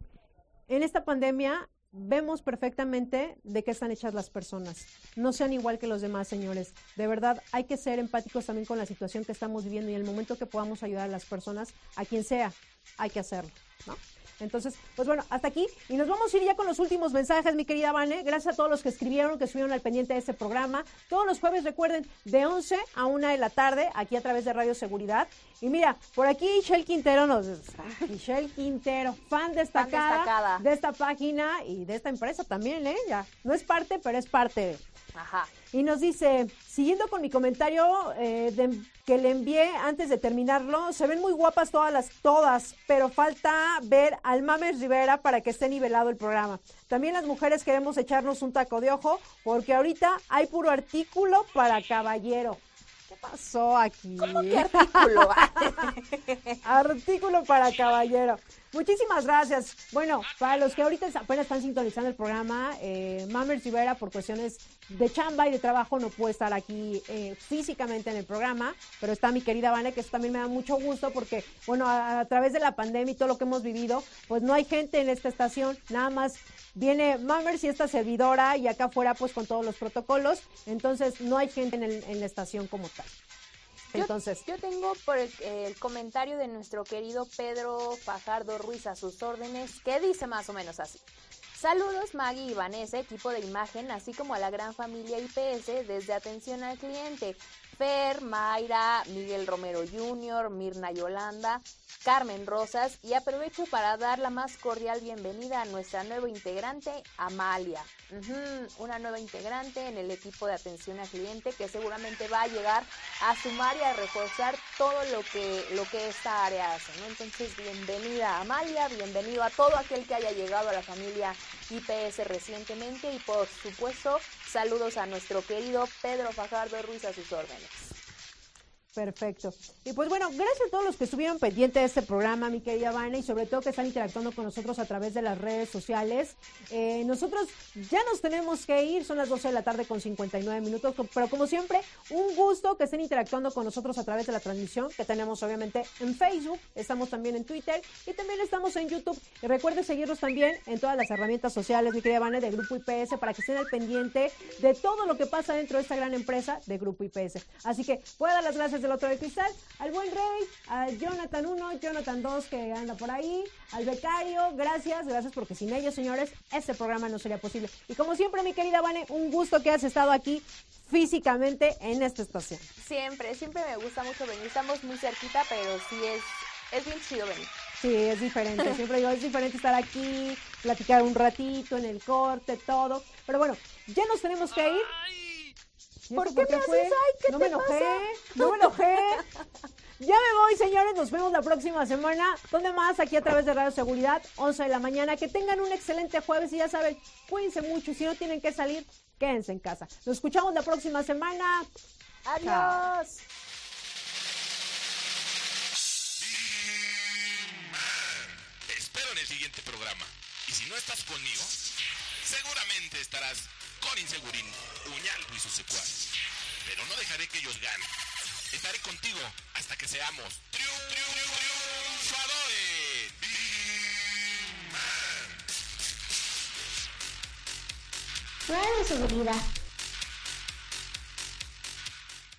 En esta pandemia vemos perfectamente de qué están hechas las personas. No sean igual que los demás, señores. De verdad, hay que ser empáticos también con la situación que estamos viviendo y en el momento que podamos ayudar a las personas, a quien sea, hay que hacerlo, ¿no? Entonces, pues bueno, hasta aquí. Y nos vamos a ir ya con los últimos mensajes, mi querida Vane. Gracias a todos los que escribieron, que estuvieron al pendiente de este programa. Todos los jueves, recuerden, de 11 a 1 de la tarde, aquí a través de Radio Seguridad. Y mira, por aquí Michelle Quintero nos... Michelle Quintero, fan destacada, de esta página y de esta empresa también, ¿eh? Ya, no es parte, pero es parte de... Ajá. Y nos dice, Siguiendo con mi comentario eh, que le envié antes de terminarlo, se ven muy guapas todas las, todas, pero falta ver al Mames Rivera para que esté nivelado el programa. También las mujeres queremos echarnos un taco de ojo, porque ahorita hay puro artículo para caballero. ¿Qué pasó aquí? ¿Cómo que artículo? artículo para caballero. Muchísimas gracias. Bueno, para los que ahorita apenas están sintonizando el programa, eh, Mamers Rivera, por cuestiones de chamba y de trabajo, no puede estar aquí eh, físicamente en el programa, pero está mi querida Vane, que eso también me da mucho gusto porque, bueno, a, través de la pandemia y todo lo que hemos vivido, pues no hay gente en esta estación, nada más viene Mamers y esta servidora y acá afuera, pues con todos los protocolos, entonces no hay gente en, en la estación como tal. Entonces, yo, tengo por el, comentario de nuestro querido Pedro Fajardo Ruiz a sus órdenes, que dice más o menos así. Saludos Maggie y Vanessa, equipo de imagen, así como a la gran familia IPS desde atención al cliente. Fer, Mayra, Miguel Romero Jr., Mirna Yolanda, Carmen Rosas y aprovecho para dar la más cordial bienvenida a nuestra nueva integrante, Amalia. una nueva integrante en el equipo de atención al cliente que seguramente va a llegar a sumar y a reforzar todo lo que, lo que esta área hace. Entonces, bienvenida Amalia, bienvenido a todo aquel que haya llegado a la familia IPS recientemente y por supuesto saludos a nuestro querido Pedro Fajardo Ruiz a sus órdenes. Perfecto. Y pues bueno, gracias a todos los que estuvieron pendientes de este programa, mi querida Vane, y sobre todo que están interactuando con nosotros a través de las redes sociales. Eh, nosotros ya nos tenemos que ir, son las 12 de la tarde con 59 minutos, pero como siempre, un gusto que estén interactuando con nosotros a través de la transmisión que tenemos obviamente en Facebook, estamos también en Twitter y también estamos en YouTube. Y recuerden seguirnos también en todas las herramientas sociales, mi querida Vane, de Grupo IPS, para que estén al pendiente de todo lo que pasa dentro de esta gran empresa de Grupo IPS. Así que, puedo dar las gracias del otro de cristal, al buen Rey, a Jonathan 1, Jonathan 2 que anda por ahí, al becario, gracias, gracias porque sin ellos, señores, este programa no sería posible. Y como siempre, mi querida Vane, un gusto que has estado aquí físicamente en esta estación. Siempre, siempre me gusta mucho venir, estamos muy cerquita, pero sí es, es bien chido venir. Sí, es diferente, siempre digo, es diferente estar aquí, platicar un ratito en el corte, todo. Pero bueno, ya nos tenemos que ir. ¿Por qué me haces ay? ¿Qué no me enojé, no me enojé. Ya me voy, señores. Nos vemos la próxima semana. ¿Dónde más? Aquí a través de Radio Seguridad, 11 de la mañana. Que tengan un excelente jueves y ya saben, cuídense mucho. Si no tienen que salir, quédense en casa. Nos escuchamos la próxima semana. Adiós. Te espero en el siguiente programa. Y si no estás conmigo, seguramente estarás con Insegurín, Uñaldo y sus secuaces. Pero no dejaré que ellos ganen. Estaré contigo hasta que seamos triunfadores. Radio Seguridad